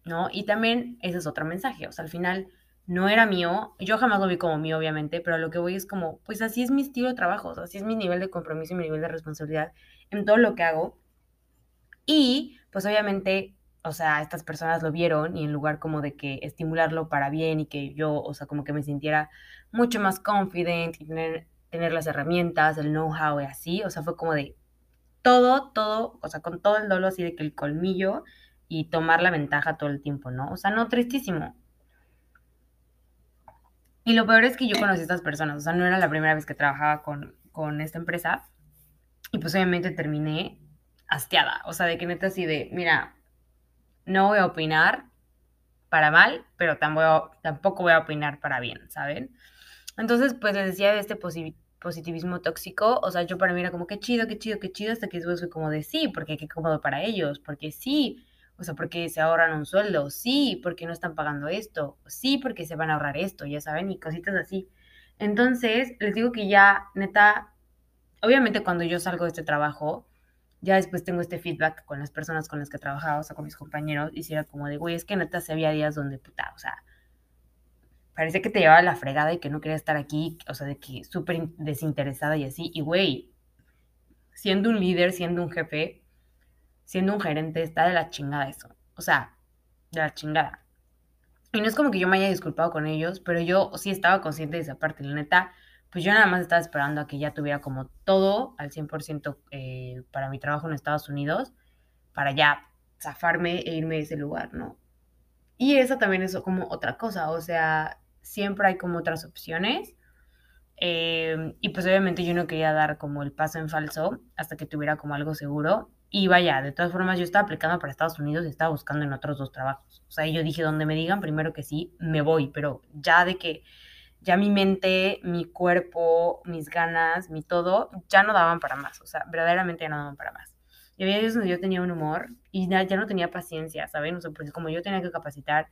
Speaker 2: ¿no? Y también ese es otro mensaje, o sea, al final no era mío, yo jamás lo vi como mío, obviamente, pero lo que voy es como, pues así es mi estilo de trabajo, así es mi nivel de compromiso y mi nivel de responsabilidad en todo lo que hago. Y pues obviamente, o sea, estas personas lo vieron y en lugar como de que estimularlo para bien y que yo, o sea, como que me sintiera mucho más confident y tener, tener las herramientas, el know-how y así. O sea, fue como de todo, todo, o sea, con todo el dolor así de que el colmillo y tomar la ventaja todo el tiempo, ¿no? O sea, no, tristísimo. Y lo peor es que yo conocí a estas personas, o sea, no era la primera vez que trabajaba con, con esta empresa. Y pues obviamente terminé hastiada, o sea, de que neta así de, mira, no voy a opinar para mal, pero tampoco voy a opinar para bien, ¿saben? Entonces, pues les decía de este positivismo tóxico, o sea, yo para mí era como, qué chido, qué chido, qué chido, hasta que después fue como de sí, porque qué cómodo para ellos, porque sí, o sea, porque se ahorran un sueldo, sí, porque no están pagando esto, sí, porque se van a ahorrar esto, ya saben, y cositas así. Entonces, les digo que ya, neta, obviamente cuando yo salgo de este trabajo, ya después tengo este feedback con las personas con las que trabajaba, o sea, con mis compañeros, y si era como de, güey, es que neta se había días donde, puta, o sea, parece que te llevaba la fregada y que no quería estar aquí, o sea, de que súper desinteresada y así. Y güey, siendo un líder, siendo un jefe, siendo un gerente está de la chingada eso. O sea, de la chingada. Y no es como que yo me haya disculpado con ellos, pero yo sí estaba consciente de esa parte. La neta, pues yo nada más estaba esperando a que ya tuviera como todo al 100% eh, para mi trabajo en Estados Unidos, para ya zafarme e irme de ese lugar, ¿no? Y eso también es como otra cosa, o sea, siempre hay como otras opciones. Eh, y pues obviamente yo no quería dar como el paso en falso hasta que tuviera como algo seguro. Y vaya, de todas formas yo estaba aplicando para Estados Unidos y estaba buscando en otros dos trabajos. O sea, yo dije, donde me digan primero que sí, me voy, pero ya de que ya mi mente, mi cuerpo, mis ganas, mi todo, ya no daban para más. O sea, verdaderamente ya no daban para más. Y había días donde yo tenía un humor y ya, ya no tenía paciencia, ¿saben? O sea, porque como yo tenía que capacitar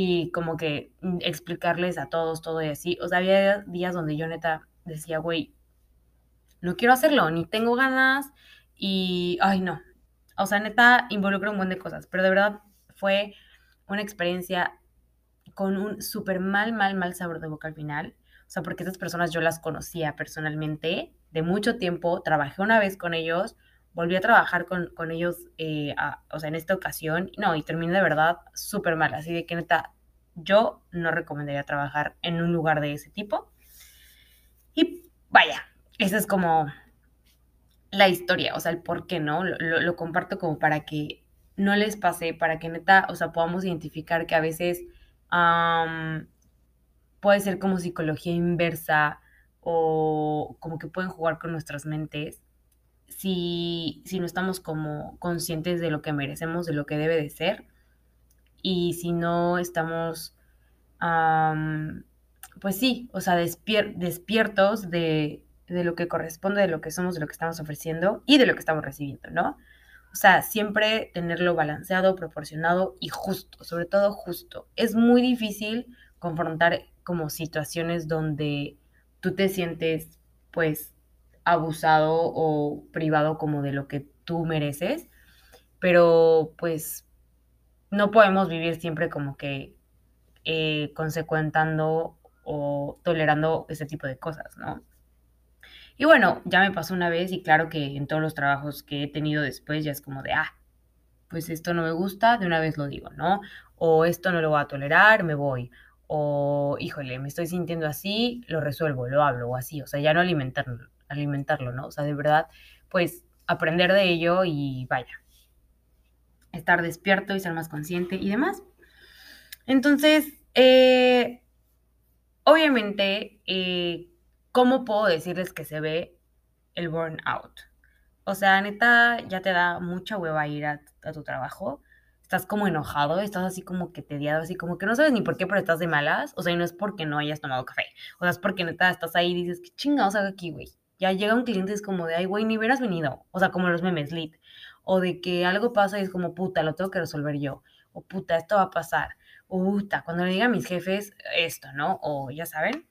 Speaker 2: y como que mm, explicarles a todos todo y así. O sea, había días donde yo neta decía, güey, no quiero hacerlo, ni tengo ganas, y, ay, no. O sea, neta, involucra un montón de cosas, pero de verdad fue una experiencia con un súper mal, mal, mal sabor de boca al final. O sea, porque esas personas yo las conocía personalmente de mucho tiempo, trabajé una vez con ellos, volví a trabajar con, con ellos, eh, o sea, en esta ocasión, no, y terminé de verdad súper mal. Así de que neta, yo no recomendaría trabajar en un lugar de ese tipo. Y vaya, esa es como la historia, o sea, el por qué, ¿no? Lo, comparto como para que no les pase, para que neta, o sea, podamos identificar que a veces puede ser como psicología inversa o como que pueden jugar con nuestras mentes si, si no estamos como conscientes de lo que merecemos, de lo que debe de ser y si no estamos, pues sí, o sea, despiertos de, de lo que corresponde, de lo que somos, de lo que estamos ofreciendo y de lo que estamos recibiendo, ¿no? O sea, siempre tenerlo balanceado, proporcionado y justo, sobre todo justo. Es muy difícil confrontar como situaciones donde tú te sientes pues abusado o privado como de lo que tú mereces, pero pues no podemos vivir siempre como que eh, consecuentando o tolerando ese tipo de cosas, ¿no? Y bueno, ya me pasó una vez y claro que en todos los trabajos que he tenido después ya es como de, ah, pues esto no me gusta, de una vez lo digo, ¿no? O esto no lo voy a tolerar, me voy. O, híjole, me estoy sintiendo así, lo resuelvo, lo hablo o así. O sea, ya no alimentarlo, alimentarlo, ¿no? O sea, de verdad, pues aprender de ello y vaya, estar despierto y ser más consciente y demás. Entonces, eh, obviamente, eh, ¿cómo puedo decirles que se ve el burnout? O sea, neta, ya te da mucha hueva ir a, tu trabajo. Estás como enojado, estás así como que tediado, así como que no sabes ni por qué, pero estás de malas. O sea, y no es porque no hayas tomado café. O sea, es porque neta estás ahí y dices, ¿qué chingados hago aquí, güey? Ya llega un cliente y es como de, ay, güey, ni hubieras venido. O sea, como los memes, lit. O de que algo pasa y es como, puta, lo tengo que resolver yo. O puta, esto va a pasar. O puta, cuando le diga mis jefes esto, ¿no? O ya saben.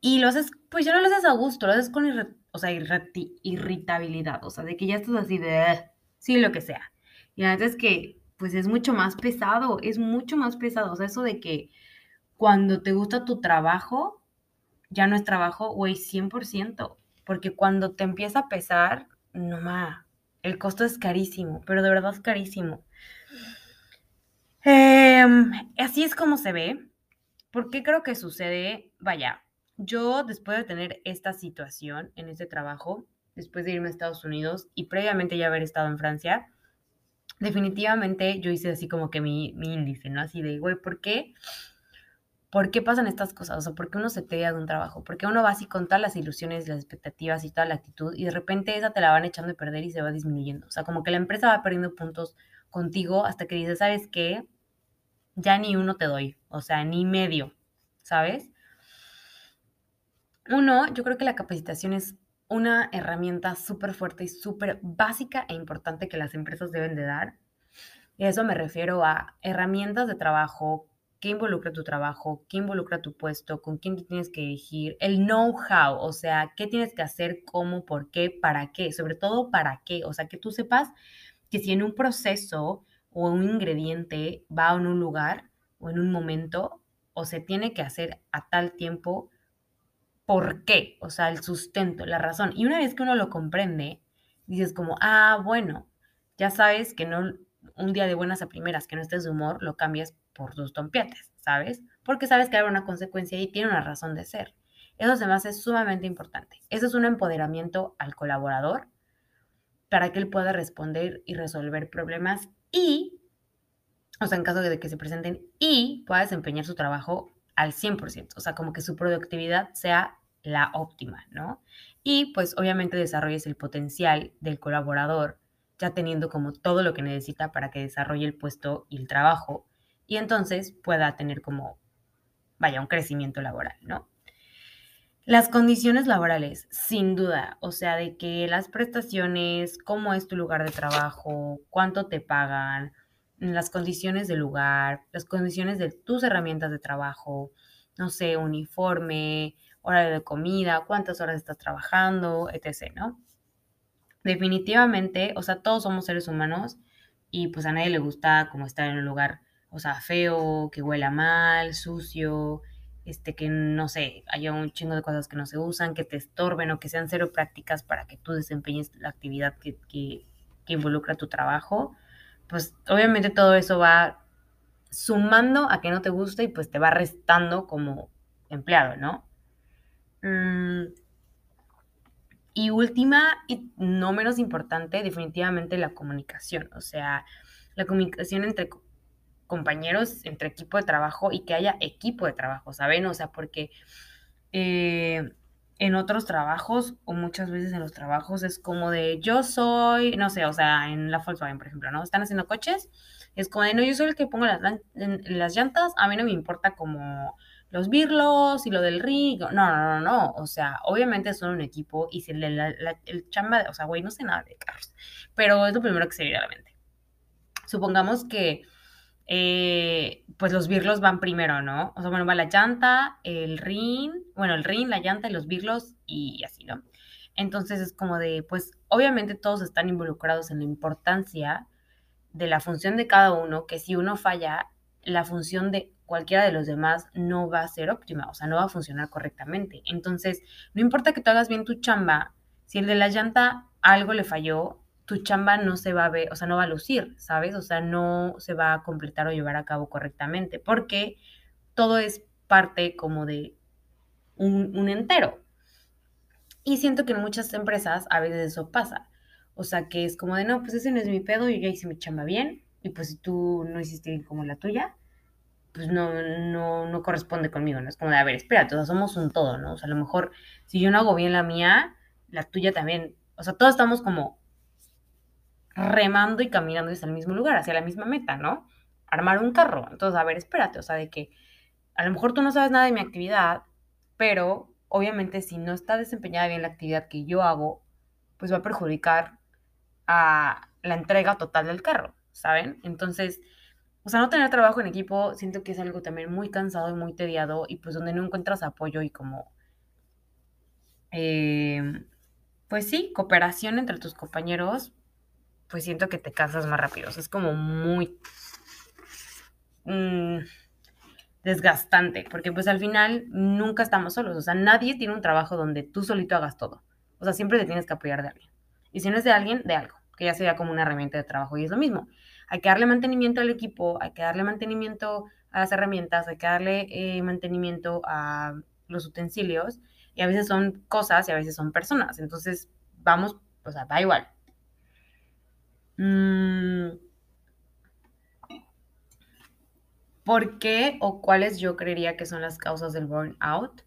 Speaker 2: Y lo haces, pues ya no lo haces a gusto, lo haces con o sea, irritabilidad, o sea, de que ya estás así de, sí, lo que sea. Y la verdad es que, pues es mucho más pesado, es mucho más pesado, o sea, eso de que cuando te gusta tu trabajo, ya no es trabajo, güey, 100%, porque cuando te empieza a pesar, no más, el costo es carísimo, pero de verdad es carísimo. Em, así es como se ve. ¿Por qué creo que sucede? Vaya, yo, después de tener esta situación en este trabajo, después de irme a Estados Unidos y previamente ya haber estado en Francia, definitivamente yo hice así como que mi, índice, ¿no? Así de, güey, ¿por qué? ¿Por qué pasan estas cosas? O sea, ¿por qué uno se te de un trabajo? ¿Por qué uno va así con todas las ilusiones, las expectativas y toda la actitud y de repente esa te la van echando a perder y se va disminuyendo? O sea, como que la empresa va perdiendo puntos contigo hasta que dices, ¿sabes qué? Ya ni uno te doy, o sea, ni medio, ¿sabes? Uno, yo creo que la capacitación es una herramienta súper fuerte y súper básica e importante que las empresas deben de dar. Y a eso me refiero a herramientas de trabajo, qué involucra tu trabajo, qué involucra tu puesto, con quién te tienes que dirigir, el know-how, o sea, qué tienes que hacer, cómo, por qué, para qué, sobre todo para qué, o sea, que tú sepas que si en un proceso o un ingrediente va en un lugar o en un momento o se tiene que hacer a tal tiempo, por qué, o sea, el sustento, la razón. Y una vez que uno lo comprende, dices como, ah, bueno, ya sabes que no un día de buenas a primeras que no estés de humor, lo cambias por tus tompiates, ¿sabes? Porque sabes que hay una consecuencia y tiene una razón de ser. Eso se hace sumamente importante. Eso es un empoderamiento al colaborador para que él pueda responder y resolver problemas y, o sea, en caso de que se presenten, y pueda desempeñar su trabajo al 100%, o sea, como que su productividad sea la óptima, ¿no? Y pues obviamente desarrolles el potencial del colaborador ya teniendo como todo lo que necesita para que desarrolle el puesto y el trabajo y entonces pueda tener como, vaya, un crecimiento laboral, ¿no? Las condiciones laborales, sin duda, o sea, de que las prestaciones, cómo es tu lugar de trabajo, cuánto te pagan, las condiciones del lugar, las condiciones de tus herramientas de trabajo, no sé, uniforme, hora de comida, cuántas horas estás trabajando, etc., ¿no? Definitivamente, o sea, todos somos seres humanos y pues a nadie le gusta como estar en un lugar, o sea, feo, que huela mal, sucio, este, que no sé, haya un chingo de cosas que no se usan, que te estorben o que sean cero prácticas para que tú desempeñes la actividad que, que, que involucra tu trabajo, pues obviamente todo eso va sumando a que no te guste y pues te va restando como empleado, ¿no? Mm, y última, y no menos importante, definitivamente la comunicación. O sea, la comunicación entre compañeros, entre equipo de trabajo y que haya equipo de trabajo, ¿saben? O sea, porque eh, en otros trabajos o muchas veces en los trabajos es como de yo soy, no sé, o sea, en la Volkswagen, por ejemplo, ¿no? Están haciendo coches, es como de no, yo soy el que pongo las, las llantas, a mí no me importa como los birlos y lo del ring. No, no, no, no. O sea, obviamente son un equipo y si el, el chamba, o sea, güey, no sé nada de carros, pero es lo primero que se viene a la mente. Supongamos que, eh, pues los birlos van primero, ¿no? O sea, bueno, va la llanta, el ring, bueno, el ring, la llanta y los birlos y así, ¿no? Entonces es como de, pues obviamente todos están involucrados en la importancia de la función de cada uno, que si uno falla, la función de cualquiera de los demás no va a ser óptima, o sea, no va a funcionar correctamente. Entonces, no importa que tú hagas bien tu chamba, si el de la llanta algo le falló, tu chamba no se va a ver, o sea, no va a lucir, ¿sabes? O sea, no se va a completar o llevar a cabo correctamente, porque todo es parte como de un, entero. Y siento que en muchas empresas a veces eso pasa. O sea, que es como de, no, pues ese no es mi pedo, yo ya hice mi chamba bien, y pues si tú no hiciste como la tuya, pues no, no, no corresponde conmigo, ¿no? Es como de, a ver, espérate, somos un todo, ¿no? O sea, a lo mejor si yo no hago bien la mía, la tuya también, o sea, todos estamos como remando y caminando hacia el mismo lugar, hacia la misma meta, ¿no? Armar un carro. Entonces, a ver, espérate, o sea, de que a lo mejor tú no sabes nada de mi actividad, pero obviamente si no está desempeñada bien la actividad que yo hago, pues va a perjudicar a la entrega total del carro, ¿saben? Entonces, o sea, no tener trabajo en equipo siento que es algo también muy cansado y muy tediado y pues donde no encuentras apoyo y como, eh, pues sí, cooperación entre tus compañeros, pues siento que te cansas más rápido. O sea, es como muy mm, desgastante, porque pues al final nunca estamos solos. O sea, nadie tiene un trabajo donde tú solito hagas todo. O sea, siempre te tienes que apoyar de alguien. Y si no es de alguien, de algo, que ya sería como una herramienta de trabajo y es lo mismo hay que darle mantenimiento al equipo, hay que darle mantenimiento a las herramientas, hay que darle eh, mantenimiento a los utensilios y a veces son cosas y a veces son personas. Entonces, vamos, o sea, da igual. Mm. ¿Por qué o cuáles yo creería que son las causas del burnout?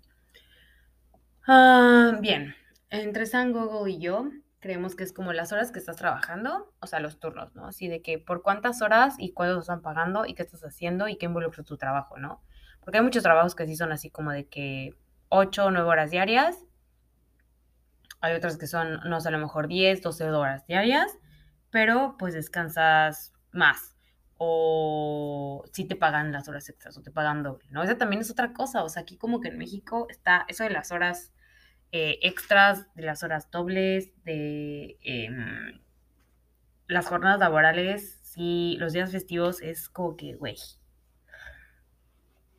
Speaker 2: Ah, bien, entre San Google y yo, creemos que es como las horas que estás trabajando, o sea, los turnos, ¿no? Así de que por cuántas horas y cuándo están pagando y qué estás haciendo y qué involucra tu trabajo, ¿no? Porque hay muchos trabajos que sí son así como de que 8 o 9 horas diarias. Hay otros que son, no sé, a lo mejor 10, 12 horas diarias, pero pues descansas más. O si te pagan las horas extras o te pagan doble, ¿no? Esa también es otra cosa. O sea, aquí como que en México está eso de las horas eh, extras, de las horas dobles, de em, las jornadas laborales, sí, los días festivos es como que, güey.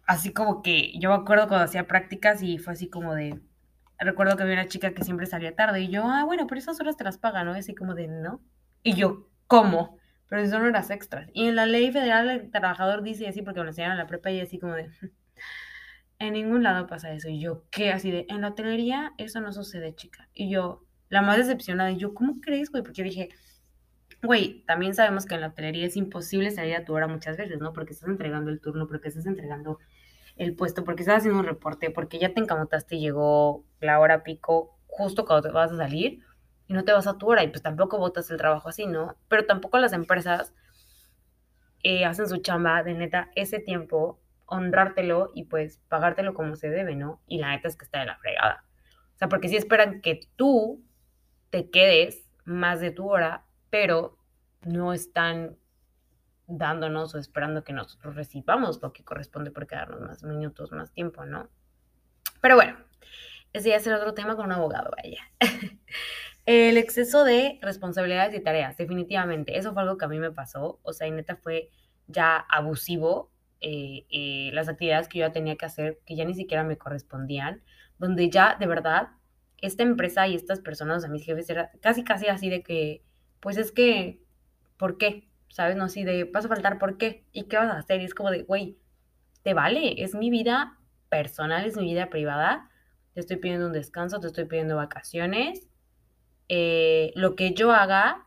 Speaker 2: Así como que yo me acuerdo cuando hacía prácticas y fue así como de, recuerdo que había una chica que siempre salía tarde y yo, ah, bueno, pero esas horas te las pagan, ¿no? así como de, no. Y yo, ¿cómo? Pero si son horas extras. Y en la ley federal del trabajador dice así, porque me lo enseñaron en la prepa y así como de, en ningún lado pasa eso. Y yo, ¿qué? Así de, en la hotelería eso no sucede, chica. Y yo, la más decepcionada, y yo, ¿cómo crees, güey? Porque dije, güey, también sabemos que en la hotelería es imposible salir a tu hora muchas veces, ¿no? Porque estás entregando el turno, porque estás entregando el puesto, porque estás haciendo un reporte, porque ya te encamotaste y llegó la hora pico justo cuando te vas a salir y no te vas a tu hora y pues tampoco votas el trabajo así, ¿no? Pero tampoco las empresas eh, hacen su chamba de neta ese tiempo, honrártelo y pues pagártelo como se debe, ¿no? Y la neta es que está de la fregada. O sea, porque si esperan que tú te quedes más de tu hora, pero no están dándonos o esperando que nosotros recibamos lo que corresponde por quedarnos más minutos, más tiempo, ¿no? Pero bueno, ese ya el otro tema con un abogado, vaya. el exceso de responsabilidades y tareas, definitivamente. Eso fue algo que a mí me pasó. O sea, y neta fue ya abusivo eh, eh, las actividades que yo ya tenía que hacer, que ya ni siquiera me correspondían, donde ya de verdad esta empresa y estas personas, a mis jefes, era casi, casi así de que, pues es que, ¿por qué? ¿Sabes? No así de, vas a faltar, ¿por qué? ¿Y qué vas a hacer? Y es como de, güey, te vale, es mi vida personal, es mi vida privada, te estoy pidiendo un descanso, te estoy pidiendo vacaciones, eh, lo que yo haga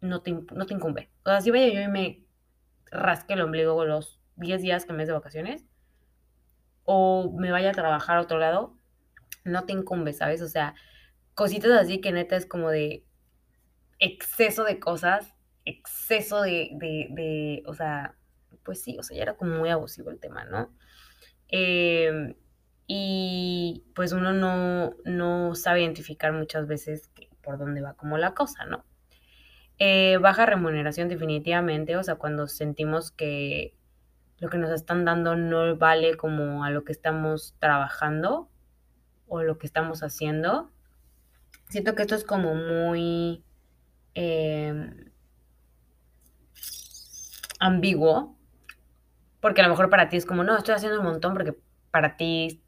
Speaker 2: no te, no te incumbe. O sea, si vaya yo y me rasque el ombligo los 10 días que me de vacaciones, o me vaya a trabajar a otro lado, no te incumbe, ¿sabes? O sea, cositas así que neta es como de exceso de cosas, exceso de, de, o sea, pues sí, o sea, ya era como muy abusivo el tema, ¿no? Em, y pues uno no, no sabe identificar muchas veces por dónde va como la cosa, ¿no? Eh, baja remuneración definitivamente, o sea, cuando sentimos que lo que nos están dando no vale como a lo que estamos trabajando o lo que estamos haciendo. Siento que esto es como muy em, ambiguo, porque a lo mejor para ti es como, no, estoy haciendo un montón porque para ti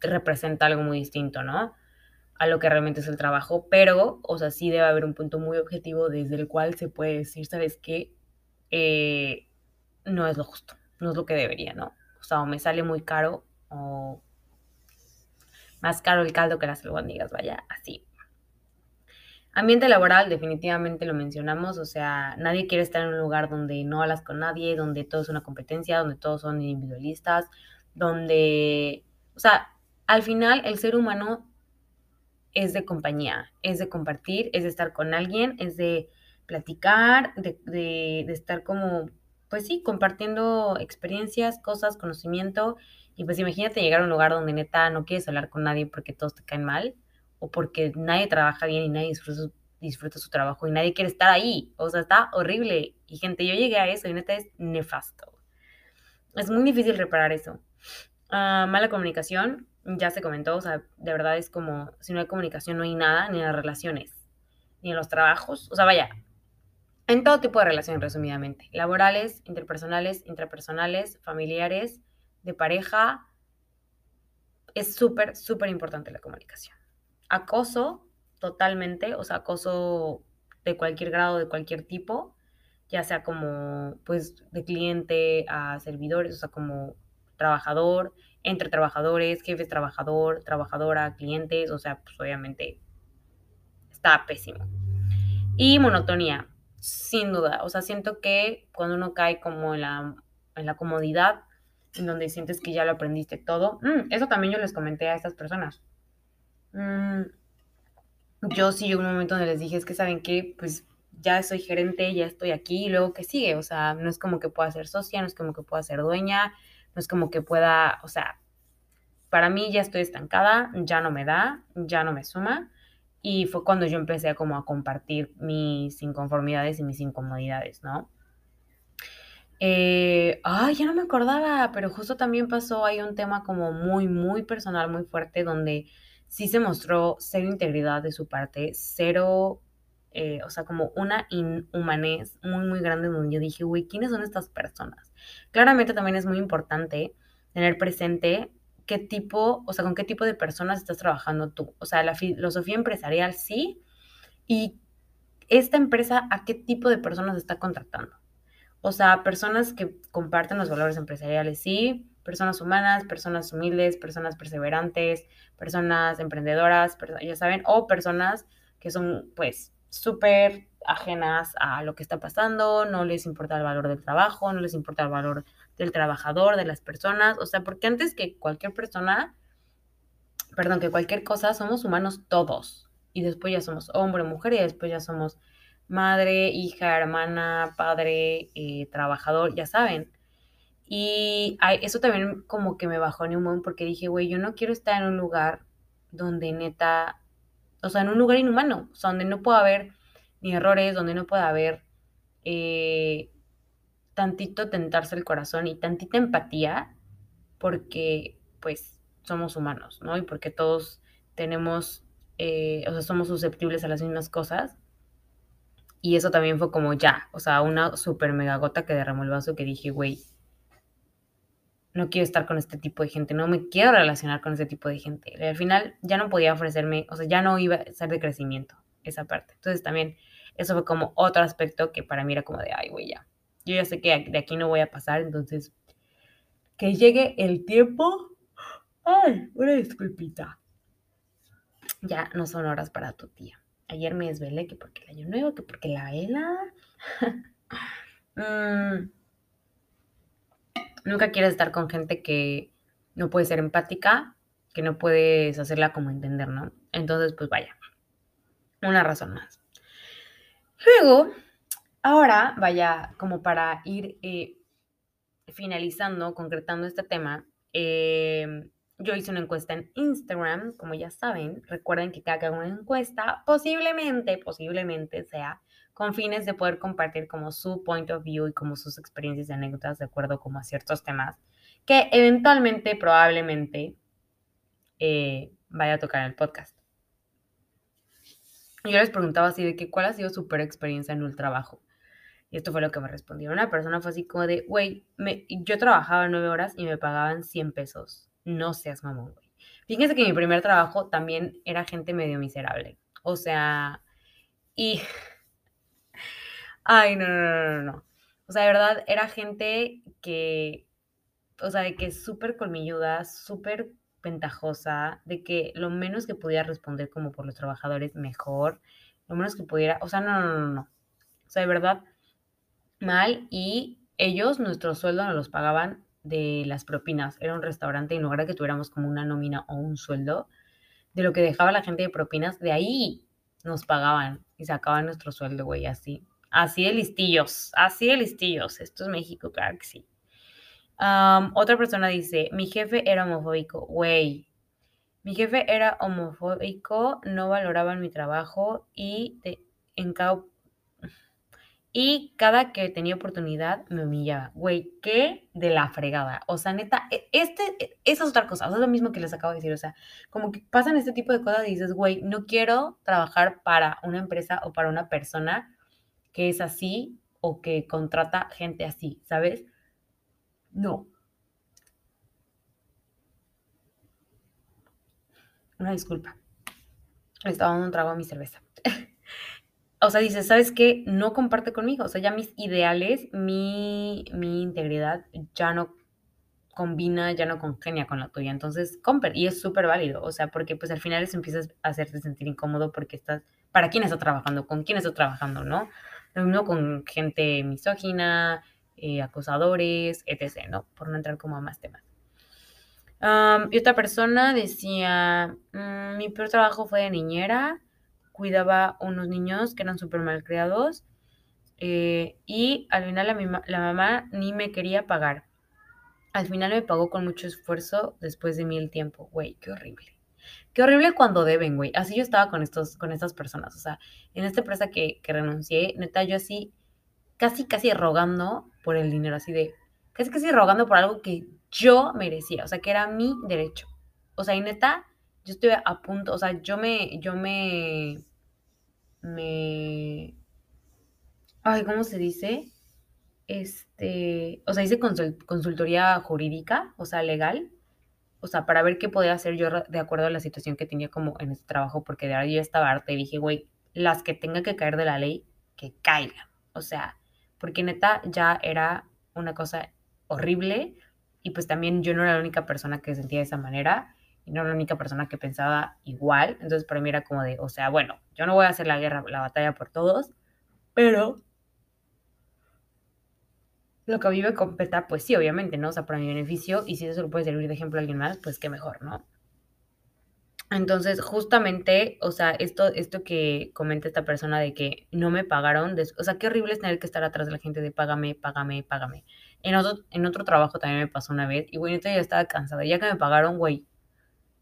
Speaker 2: representa algo muy distinto, ¿no? A lo que realmente es el trabajo, pero, o sea, sí debe haber un punto muy objetivo desde el cual se puede decir, ¿sabes qué? Eh, no es lo justo no es lo que debería, ¿no? O sea, o me sale muy caro o más caro el caldo que las albóndigas, vaya, así. Ambiente laboral, definitivamente lo mencionamos, o sea, nadie quiere estar en un lugar donde no hablas con nadie, donde todo es una competencia, donde todos son individualistas, donde, o sea, al final el ser humano es de compañía, es de compartir, es de estar con alguien, es de platicar, de, estar como pues sí, compartiendo experiencias, cosas, conocimiento. Y pues imagínate llegar a un lugar donde neta no quieres hablar con nadie porque todos te caen mal o porque nadie trabaja bien y nadie disfruta, disfruta su trabajo y nadie quiere estar ahí. O sea, está horrible. Y gente, yo llegué a eso y neta es nefasto. Es muy difícil reparar eso. Ah, mala comunicación, ya se comentó, o sea, de verdad es como, si no hay comunicación no hay nada, ni en las relaciones, ni en los trabajos. O sea, vaya, en todo tipo de relaciones, resumidamente. Laborales, interpersonales, intrapersonales, familiares, de pareja. Es súper, súper importante la comunicación. Acoso, totalmente, o sea, acoso de cualquier grado, de cualquier tipo, ya sea como, pues, de cliente a servidores, o sea, como trabajador, entre trabajadores, jefes trabajador, trabajadora, clientes, o sea, pues obviamente está pésimo. Y monotonía, sin duda, o sea, siento que cuando uno cae como en la, en la comodidad, en donde sientes que ya lo aprendiste todo, mm, eso también yo les comenté a estas personas. Mm, yo sí un momento donde les dije, es que saben que, pues ya soy gerente, ya estoy aquí, y luego que sigue, o sea, no es como que pueda ser socia, no es como que pueda ser dueña, no es como que pueda, o sea, para mí ya estoy estancada, ya no me da, ya no me suma. Y fue cuando yo empecé a como a compartir mis inconformidades y mis incomodidades, ¿no? Eh, ay, ya no me acordaba, pero justo también pasó, hay un tema como muy, muy personal, muy fuerte, donde sí se mostró cero integridad de su parte, cero, eh, o sea, como una inhumanez muy, muy grande, donde yo dije, güey, ¿quiénes son estas personas? Claramente también es muy importante tener presente qué tipo, o sea, con qué tipo de personas estás trabajando tú. O sea, la filosofía empresarial sí, y esta empresa a qué tipo de personas está contratando. O sea, personas que comparten los valores empresariales, sí, personas humanas, personas humildes, personas perseverantes, personas emprendedoras, ya saben, o personas que son pues súper ajenas a lo que está pasando, no les importa el valor del trabajo, no les importa el valor del trabajador, de las personas, o sea, porque antes que cualquier persona, perdón, que cualquier cosa, somos humanos todos, y después ya somos hombre, mujer, y después ya somos madre, hija, hermana, padre, eh, trabajador, ya saben. Y eso también como que me bajó en un porque dije, güey, yo no quiero estar en un lugar donde neta, o sea, en un lugar inhumano, o sea, donde no pueda haber ni errores, donde no pueda haber eh, tantito tentarse el corazón y tantita empatía, porque pues somos humanos, ¿no? Y porque todos tenemos, eh, o sea, somos susceptibles a las mismas cosas. Y eso también fue como ya, o sea, una super mega gota que derramó el vaso que dije, güey, no quiero estar con este tipo de gente, no me quiero relacionar con este tipo de gente. Y al final ya no podía ofrecerme, o sea, ya no iba a ser de crecimiento esa parte. Entonces también eso fue como otro aspecto que para mí era como de, ay, güey, ya. Yo ya sé que de aquí no voy a pasar, entonces que llegue el tiempo. Ay, una disculpita. Ya no son horas para tu tía. Ayer me desvelé que porque el año nuevo, que porque la vela. mm Nunca quieres estar con gente que no puede ser empática, que no puedes hacerla como entender, ¿no? Entonces, pues vaya, una razón más. Luego, ahora, vaya, como para ir eh, finalizando, concretando este tema, eh, yo hice una encuesta en Instagram, como ya saben, recuerden que cada una encuesta posiblemente, posiblemente sea con fines de poder compartir como su point of view y como sus experiencias y anécdotas de acuerdo como a ciertos temas que eventualmente, probablemente, eh, vaya a tocar el podcast. Yo les preguntaba así de que cuál ha sido su experiencia en un trabajo. Y esto fue lo que me respondieron. Una persona fue así como de, güey, yo trabajaba nueve horas y me pagaban 100 pesos. No seas mamón, güey. Fíjense que mi primer trabajo también era gente medio miserable. O sea, y Ay, no, no, no, no, no. O sea, de verdad, era gente que, o sea, de que súper colmilluda, súper ventajosa, de que lo menos que pudiera responder como por los trabajadores, mejor, lo menos que pudiera, o sea, no, no, no, no. O sea, de verdad, mal. Y ellos, nuestro sueldo nos los pagaban de las propinas. Era un restaurante y lugar de que tuviéramos como una nómina o un sueldo, de lo que dejaba la gente de propinas, de ahí nos pagaban y sacaban nuestro sueldo, güey, así. Así de listillos, así de listillos. Esto es México, claro que sí. otra persona dice, mi jefe era homofóbico. Güey, mi jefe era homofóbico, no valoraban mi trabajo y, en cada, y cada que tenía oportunidad me humillaba. Güey, qué de la fregada. O sea, neta, e, este, e, esa es otra cosa. O sea, es lo mismo que les acabo de decir. O sea, como que pasan este tipo de cosas y dices, güey, no quiero trabajar para una empresa o para una persona que es así o que contrata gente así, ¿sabes? No. Una disculpa. Le estaba dando un trago a mi cerveza. o sea, dice, ¿sabes qué? No comparte conmigo. O sea, ya mis ideales, mi, mi integridad ya no combina, ya no congenia con la tuya. Entonces, compre. Y es súper válido. O sea, porque pues al final eso empiezas a hacerte sentir incómodo porque estás, ¿para quién estás trabajando? ¿Con quién estás trabajando? ¿No? Lo mismo con gente misógina, eh, acosadores, etc., ¿no? Por no entrar como a más temas. y otra persona decía, mm, mi peor trabajo fue de niñera, cuidaba unos niños que eran súper mal criados eh, y al final la, la mamá ni me quería pagar. Al final me pagó con mucho esfuerzo después de mil tiempo. Güey, qué horrible. Qué horrible cuando deben, güey. Así yo estaba con, estos, con estas personas. O sea, en esta empresa que, renuncié, neta, yo así, casi, casi rogando por el dinero, así de, casi, casi rogando por algo que yo merecía, o sea, que era mi derecho. O sea, y neta, yo estuve a punto, o sea, yo me, yo me, me, ay, ¿cómo se dice? Este, o sea, hice consultoría jurídica, o sea, legal, o sea, para ver qué podía hacer yo de acuerdo a la situación que tenía como en este trabajo, porque de verdad yo estaba harta y dije, güey, las que tenga que caer de la ley, que caigan. O sea, porque neta ya era una cosa horrible y pues también yo no era la única persona que sentía de esa manera y no era la única persona que pensaba igual. Entonces para mí era como de, o sea, bueno, yo no voy a hacer la guerra, la batalla por todos, pero lo que a mí me competa, pues sí, obviamente, ¿no? O sea, para mi beneficio y si eso lo puede servir de ejemplo a alguien más, pues qué mejor, ¿no? Entonces, justamente, o sea, esto, esto que comenta esta persona de que no me pagaron, o sea, qué horrible es tener que estar atrás de la gente de págame, págame, págame. En otro, en otro trabajo también me pasó una vez y, güey, neta, ya estaba cansada. Ya que me pagaron, güey,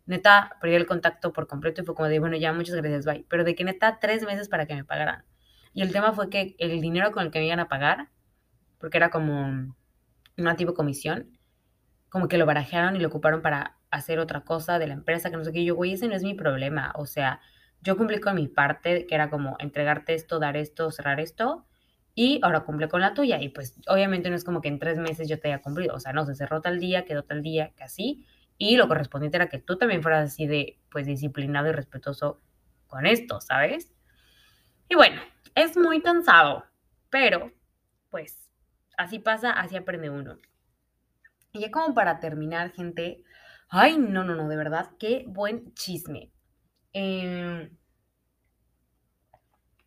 Speaker 2: neta, perdí el contacto por completo y fue como de, bueno, ya, muchas gracias, bye. Pero de que neta, tres meses para que me pagaran. Y el tema fue que el dinero con el que me iban a pagar, porque era como una tipo comisión, como que lo barajearon y lo ocuparon para hacer otra cosa de la empresa, que no sé qué. yo, güey, ese no es mi problema. O sea, yo cumplí con mi parte, que era como entregarte esto, dar esto, cerrar esto, y ahora cumple con la tuya. Y pues obviamente no es como que en tres meses yo te haya cumplido. O sea, no, se cerró tal día, quedó tal día, que así. Y lo correspondiente era que tú también fueras así de, pues, disciplinado y respetuoso con esto, ¿sabes? Y bueno, es muy cansado, pero, pues, así pasa, así aprende uno. Y ya como para terminar, gente, ay, no, no, no, de verdad, qué buen chisme. Em,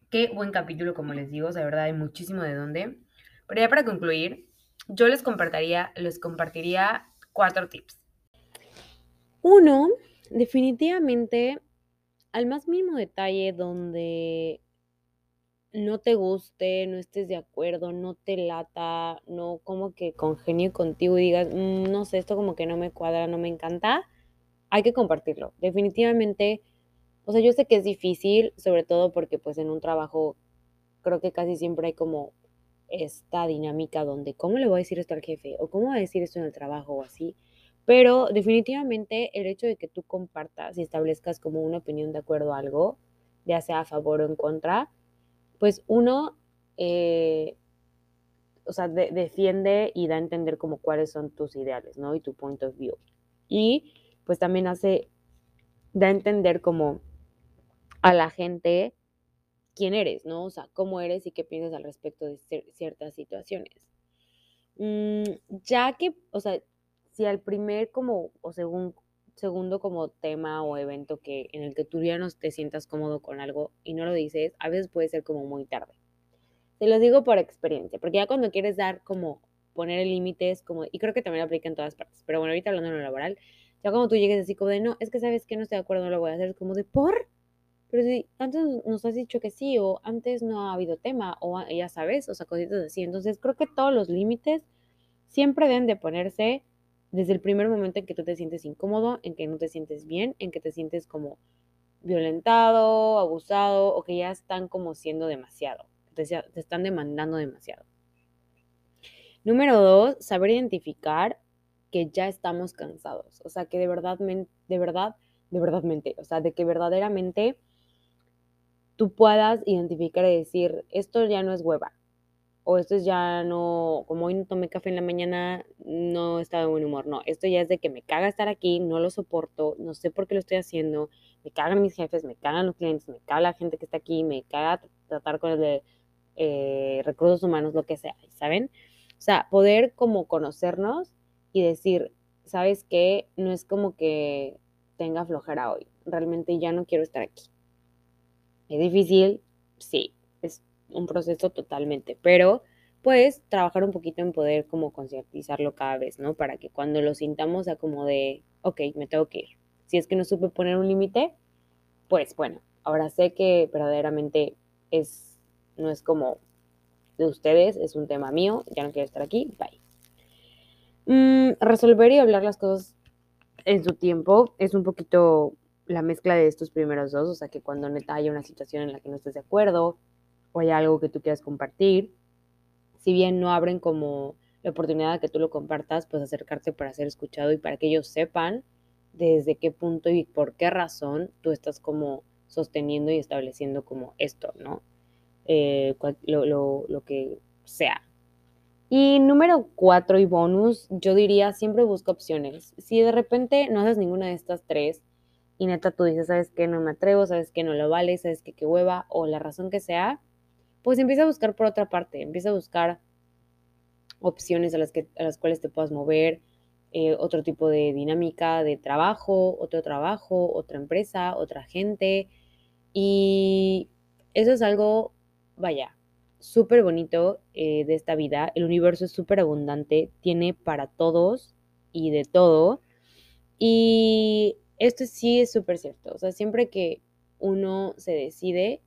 Speaker 2: qué buen capítulo, como les digo, de verdad hay muchísimo de dónde. Pero ya para concluir, yo les compartiría, les compartiría cuatro tips.
Speaker 1: Uno, definitivamente, al más mínimo detalle donde no te guste, no estés de acuerdo, no te lata, no como que congenio contigo y digas, mm, no sé, esto como que no me cuadra, no me encanta, hay que compartirlo. Definitivamente, o sea, yo sé que es difícil, sobre todo porque pues en un trabajo creo que casi siempre hay como esta dinámica donde, ¿cómo le voy a decir esto al jefe? ¿O cómo voy a decir esto en el trabajo o así? Pero definitivamente el hecho de que tú compartas y establezcas como una opinión de acuerdo a algo, ya sea a favor o en contra, pues uno, eh, o sea, defiende y da a entender como cuáles son tus ideales, ¿no? Y tu point of view. Y pues también hace, da a entender como a la gente quién eres, ¿no? O sea, cómo eres y qué piensas al respecto de ciertas situaciones. Mm, ya que, o sea, si al primer como, o según segundo como tema o evento que en el que tú ya no te sientas cómodo con algo y no lo dices, a veces puede ser como muy tarde. Te lo digo por experiencia, porque ya cuando quieres dar como poner límites, como, y creo que también aplica en todas partes, pero bueno, ahorita hablando de lo laboral, ya cuando tú llegues así como de, no, es que sabes que no estoy de acuerdo, no lo voy a hacer, es como de, ¿por? Pero si antes nos has dicho que sí, o antes no ha habido tema, o ya sabes, o sea, cositas así. Entonces creo que todos los límites siempre deben de ponerse desde el primer momento en que tú te sientes incómodo, en que no te sientes bien, en que te sientes como violentado, abusado o que ya están como siendo demasiado, te, están demandando demasiado. Número dos, saber identificar que ya estamos cansados, o sea, que de verdad, de verdad, de verdad, o sea, de que verdaderamente tú puedas identificar y decir, esto ya no es hueva, o esto es ya no, como hoy no tomé café en la mañana, no estaba de buen humor. No, esto ya es de que me caga estar aquí, no lo soporto, no sé por qué lo estoy haciendo, me cagan mis jefes, me cagan los clientes, me caga la gente que está aquí, me caga tratar con el de eh, recursos humanos, lo que sea, ¿saben? O sea, poder como conocernos y decir, ¿sabes qué? No es como que tenga flojera hoy, realmente ya no quiero estar aquí. Es difícil, sí, un proceso totalmente, pero pues trabajar un poquito en poder como concientizarlo cada vez, ¿no? Para que cuando lo sintamos sea como de, ok, me tengo que ir. Si es que no supe poner un límite, pues bueno, ahora sé que verdaderamente es, no es como de ustedes, es un tema mío, ya no quiero estar aquí, bye. Mm, resolver y hablar las cosas en su tiempo es un poquito la mezcla de estos primeros dos, o sea que cuando neta haya una situación en la que no estés de acuerdo, o hay algo que tú quieras compartir, si bien no abren como la oportunidad de que tú lo compartas, pues acercarte para ser escuchado y para que ellos sepan desde qué punto y por qué razón tú estás como sosteniendo y estableciendo como esto, ¿no? Eh, lo, lo, lo que sea. Y número cuatro y bonus, yo diría siempre busca opciones. Si de repente no haces ninguna de estas tres, y neta tú dices, ¿sabes qué? No me atrevo, ¿sabes qué? No lo vale, ¿sabes qué? Qué hueva o la razón que sea, pues empieza a buscar por otra parte, empieza a buscar opciones a las, que, a las cuales te puedas mover, eh, otro tipo de dinámica de trabajo, otro trabajo, otra empresa, otra gente. Y eso es algo, vaya, súper bonito eh, de esta vida. El universo es súper abundante, tiene para todos y de todo. Y esto sí es súper cierto. O sea, siempre que uno se decide,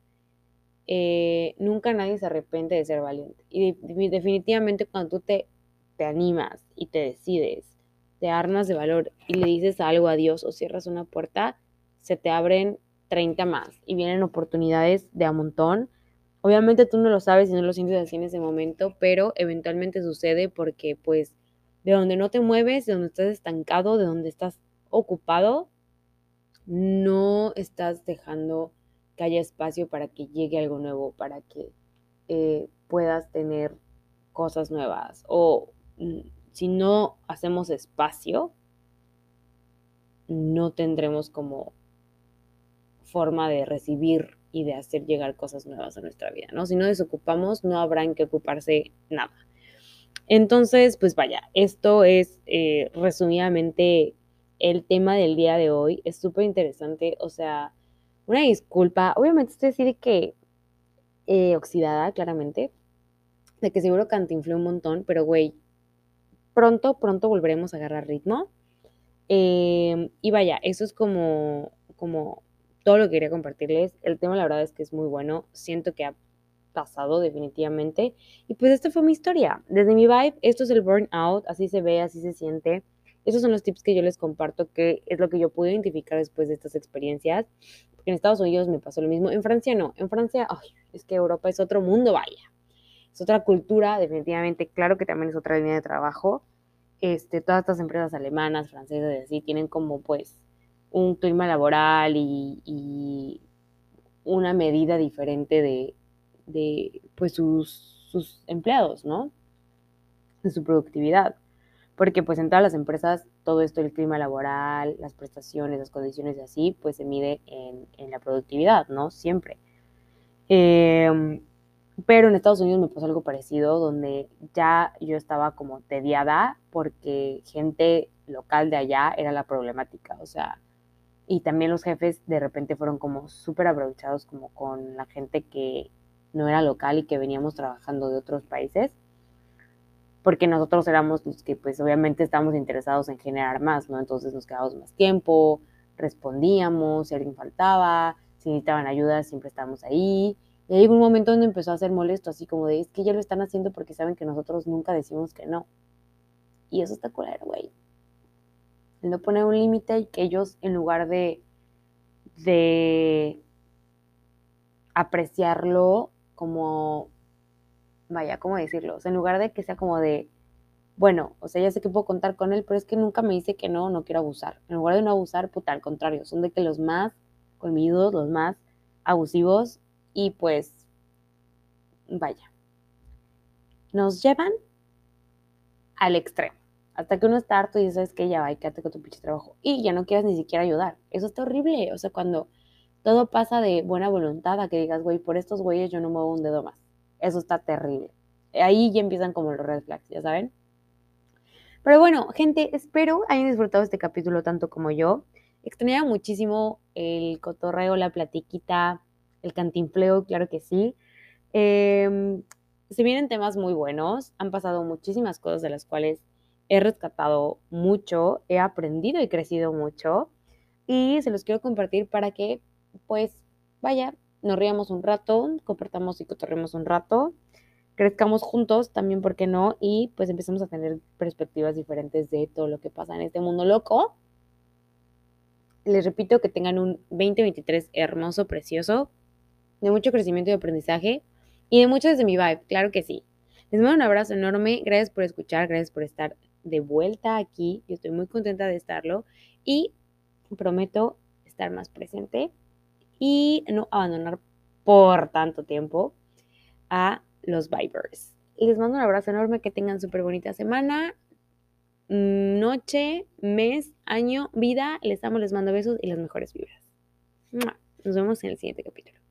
Speaker 1: eh, nunca nadie se arrepiente de ser valiente. Y definitivamente cuando tú te, te animas y te decides te armas de valor y le dices algo a Dios o cierras una puerta, se te abren 30 más y vienen oportunidades de a montón. Obviamente tú no lo sabes y no lo sientes así en ese momento, pero eventualmente sucede porque pues de donde no te mueves, de donde estás estancado, de donde estás ocupado, no estás dejando que haya espacio para que llegue algo nuevo, para que eh, puedas tener cosas nuevas o mm, si no hacemos espacio, no tendremos como forma de recibir y de hacer llegar cosas nuevas a nuestra vida, ¿no? Si no desocupamos, no habrá en qué ocuparse nada. Entonces, pues vaya, esto es eh, resumidamente el tema del día de hoy. Es súper interesante, o sea, una disculpa. Obviamente estoy así que eh, oxidada, claramente, de que seguro cantinflé un montón, pero güey, pronto, pronto volveremos a agarrar ritmo. Em, y vaya, eso es como, como todo lo que quería compartirles. El tema, la verdad, es que es muy bueno. Siento que ha pasado definitivamente. Y pues esta fue mi historia. Desde mi vibe, esto es el burnout, así se ve, así se siente. Esos son los tips que yo les comparto, que es lo que yo pude identificar después de estas experiencias. Porque en Estados Unidos me pasó lo mismo. En Francia no. En Francia, ay, es que Europa es otro mundo, vaya es otra cultura, definitivamente, claro que también es otra línea de trabajo. Este, todas estas empresas alemanas, francesas y así tienen como pues un clima laboral y, una medida diferente de, pues sus, sus, empleados, ¿no? De su productividad. Porque pues en todas las empresas todo esto, el clima laboral, las prestaciones, las condiciones y así, pues se mide en, en la productividad, ¿no? Siempre. Eh, pero en Estados Unidos me pasó algo parecido, donde ya yo estaba como tediada porque gente local de allá era la problemática, o sea, y también los jefes de repente fueron como súper aprovechados como con la gente que no era local y que veníamos trabajando de otros países, porque nosotros éramos los que pues obviamente estábamos interesados en generar más, ¿no? Entonces nos quedábamos más tiempo, respondíamos, si alguien faltaba, si necesitaban ayuda, siempre estábamos ahí y hay un momento donde empezó a ser molesto, así como de, es que ya lo están haciendo porque saben que nosotros nunca decimos que no. Y eso está culero, güey. El no poner un límite y que ellos, en lugar de, de apreciarlo como, vaya, ¿cómo decirlo? O sea, en lugar de que sea como de, bueno, o sea, ya sé que puedo contar con él, pero es que nunca me dice que no, no quiero abusar. En lugar de no abusar, puta, al contrario, son de que los más colmidos, los más abusivos, y pues, vaya, nos llevan al extremo. Hasta que uno está harto y sabes que ya va y quédate con tu pinche trabajo. Y ya no quieres ni siquiera ayudar. Eso está horrible. O sea, cuando todo pasa de buena voluntad a que digas, güey, por estos güeyes yo no muevo un dedo más. Eso está terrible. Ahí ya empiezan como los red flags, ya saben. Pero bueno, gente, espero hayan disfrutado este capítulo tanto como yo. Extrañaba muchísimo el cotorreo, la platiquita, el cantinfleo, claro que sí. Eh, se vienen temas muy buenos, han pasado muchísimas cosas de las cuales he rescatado mucho, he aprendido y crecido mucho y se los quiero compartir para que pues vaya, nos riamos un rato, compartamos y cotorremos un rato, crezcamos juntos también, ¿por qué no? Y pues empecemos a tener perspectivas diferentes de todo lo que pasa en este mundo loco. Les repito que tengan un 2023 hermoso, precioso de mucho crecimiento y aprendizaje y de mucho desde mi vibe, claro que sí. Les mando un abrazo enorme, gracias por escuchar, gracias por estar de vuelta aquí, yo estoy muy contenta de estarlo y prometo estar más presente y no abandonar por tanto tiempo a los Vibers. Les mando un abrazo enorme, que tengan súper bonita semana. noche, mes, año, vida. Les amo, les mando besos y las mejores vibras. Nos vemos en el siguiente capítulo.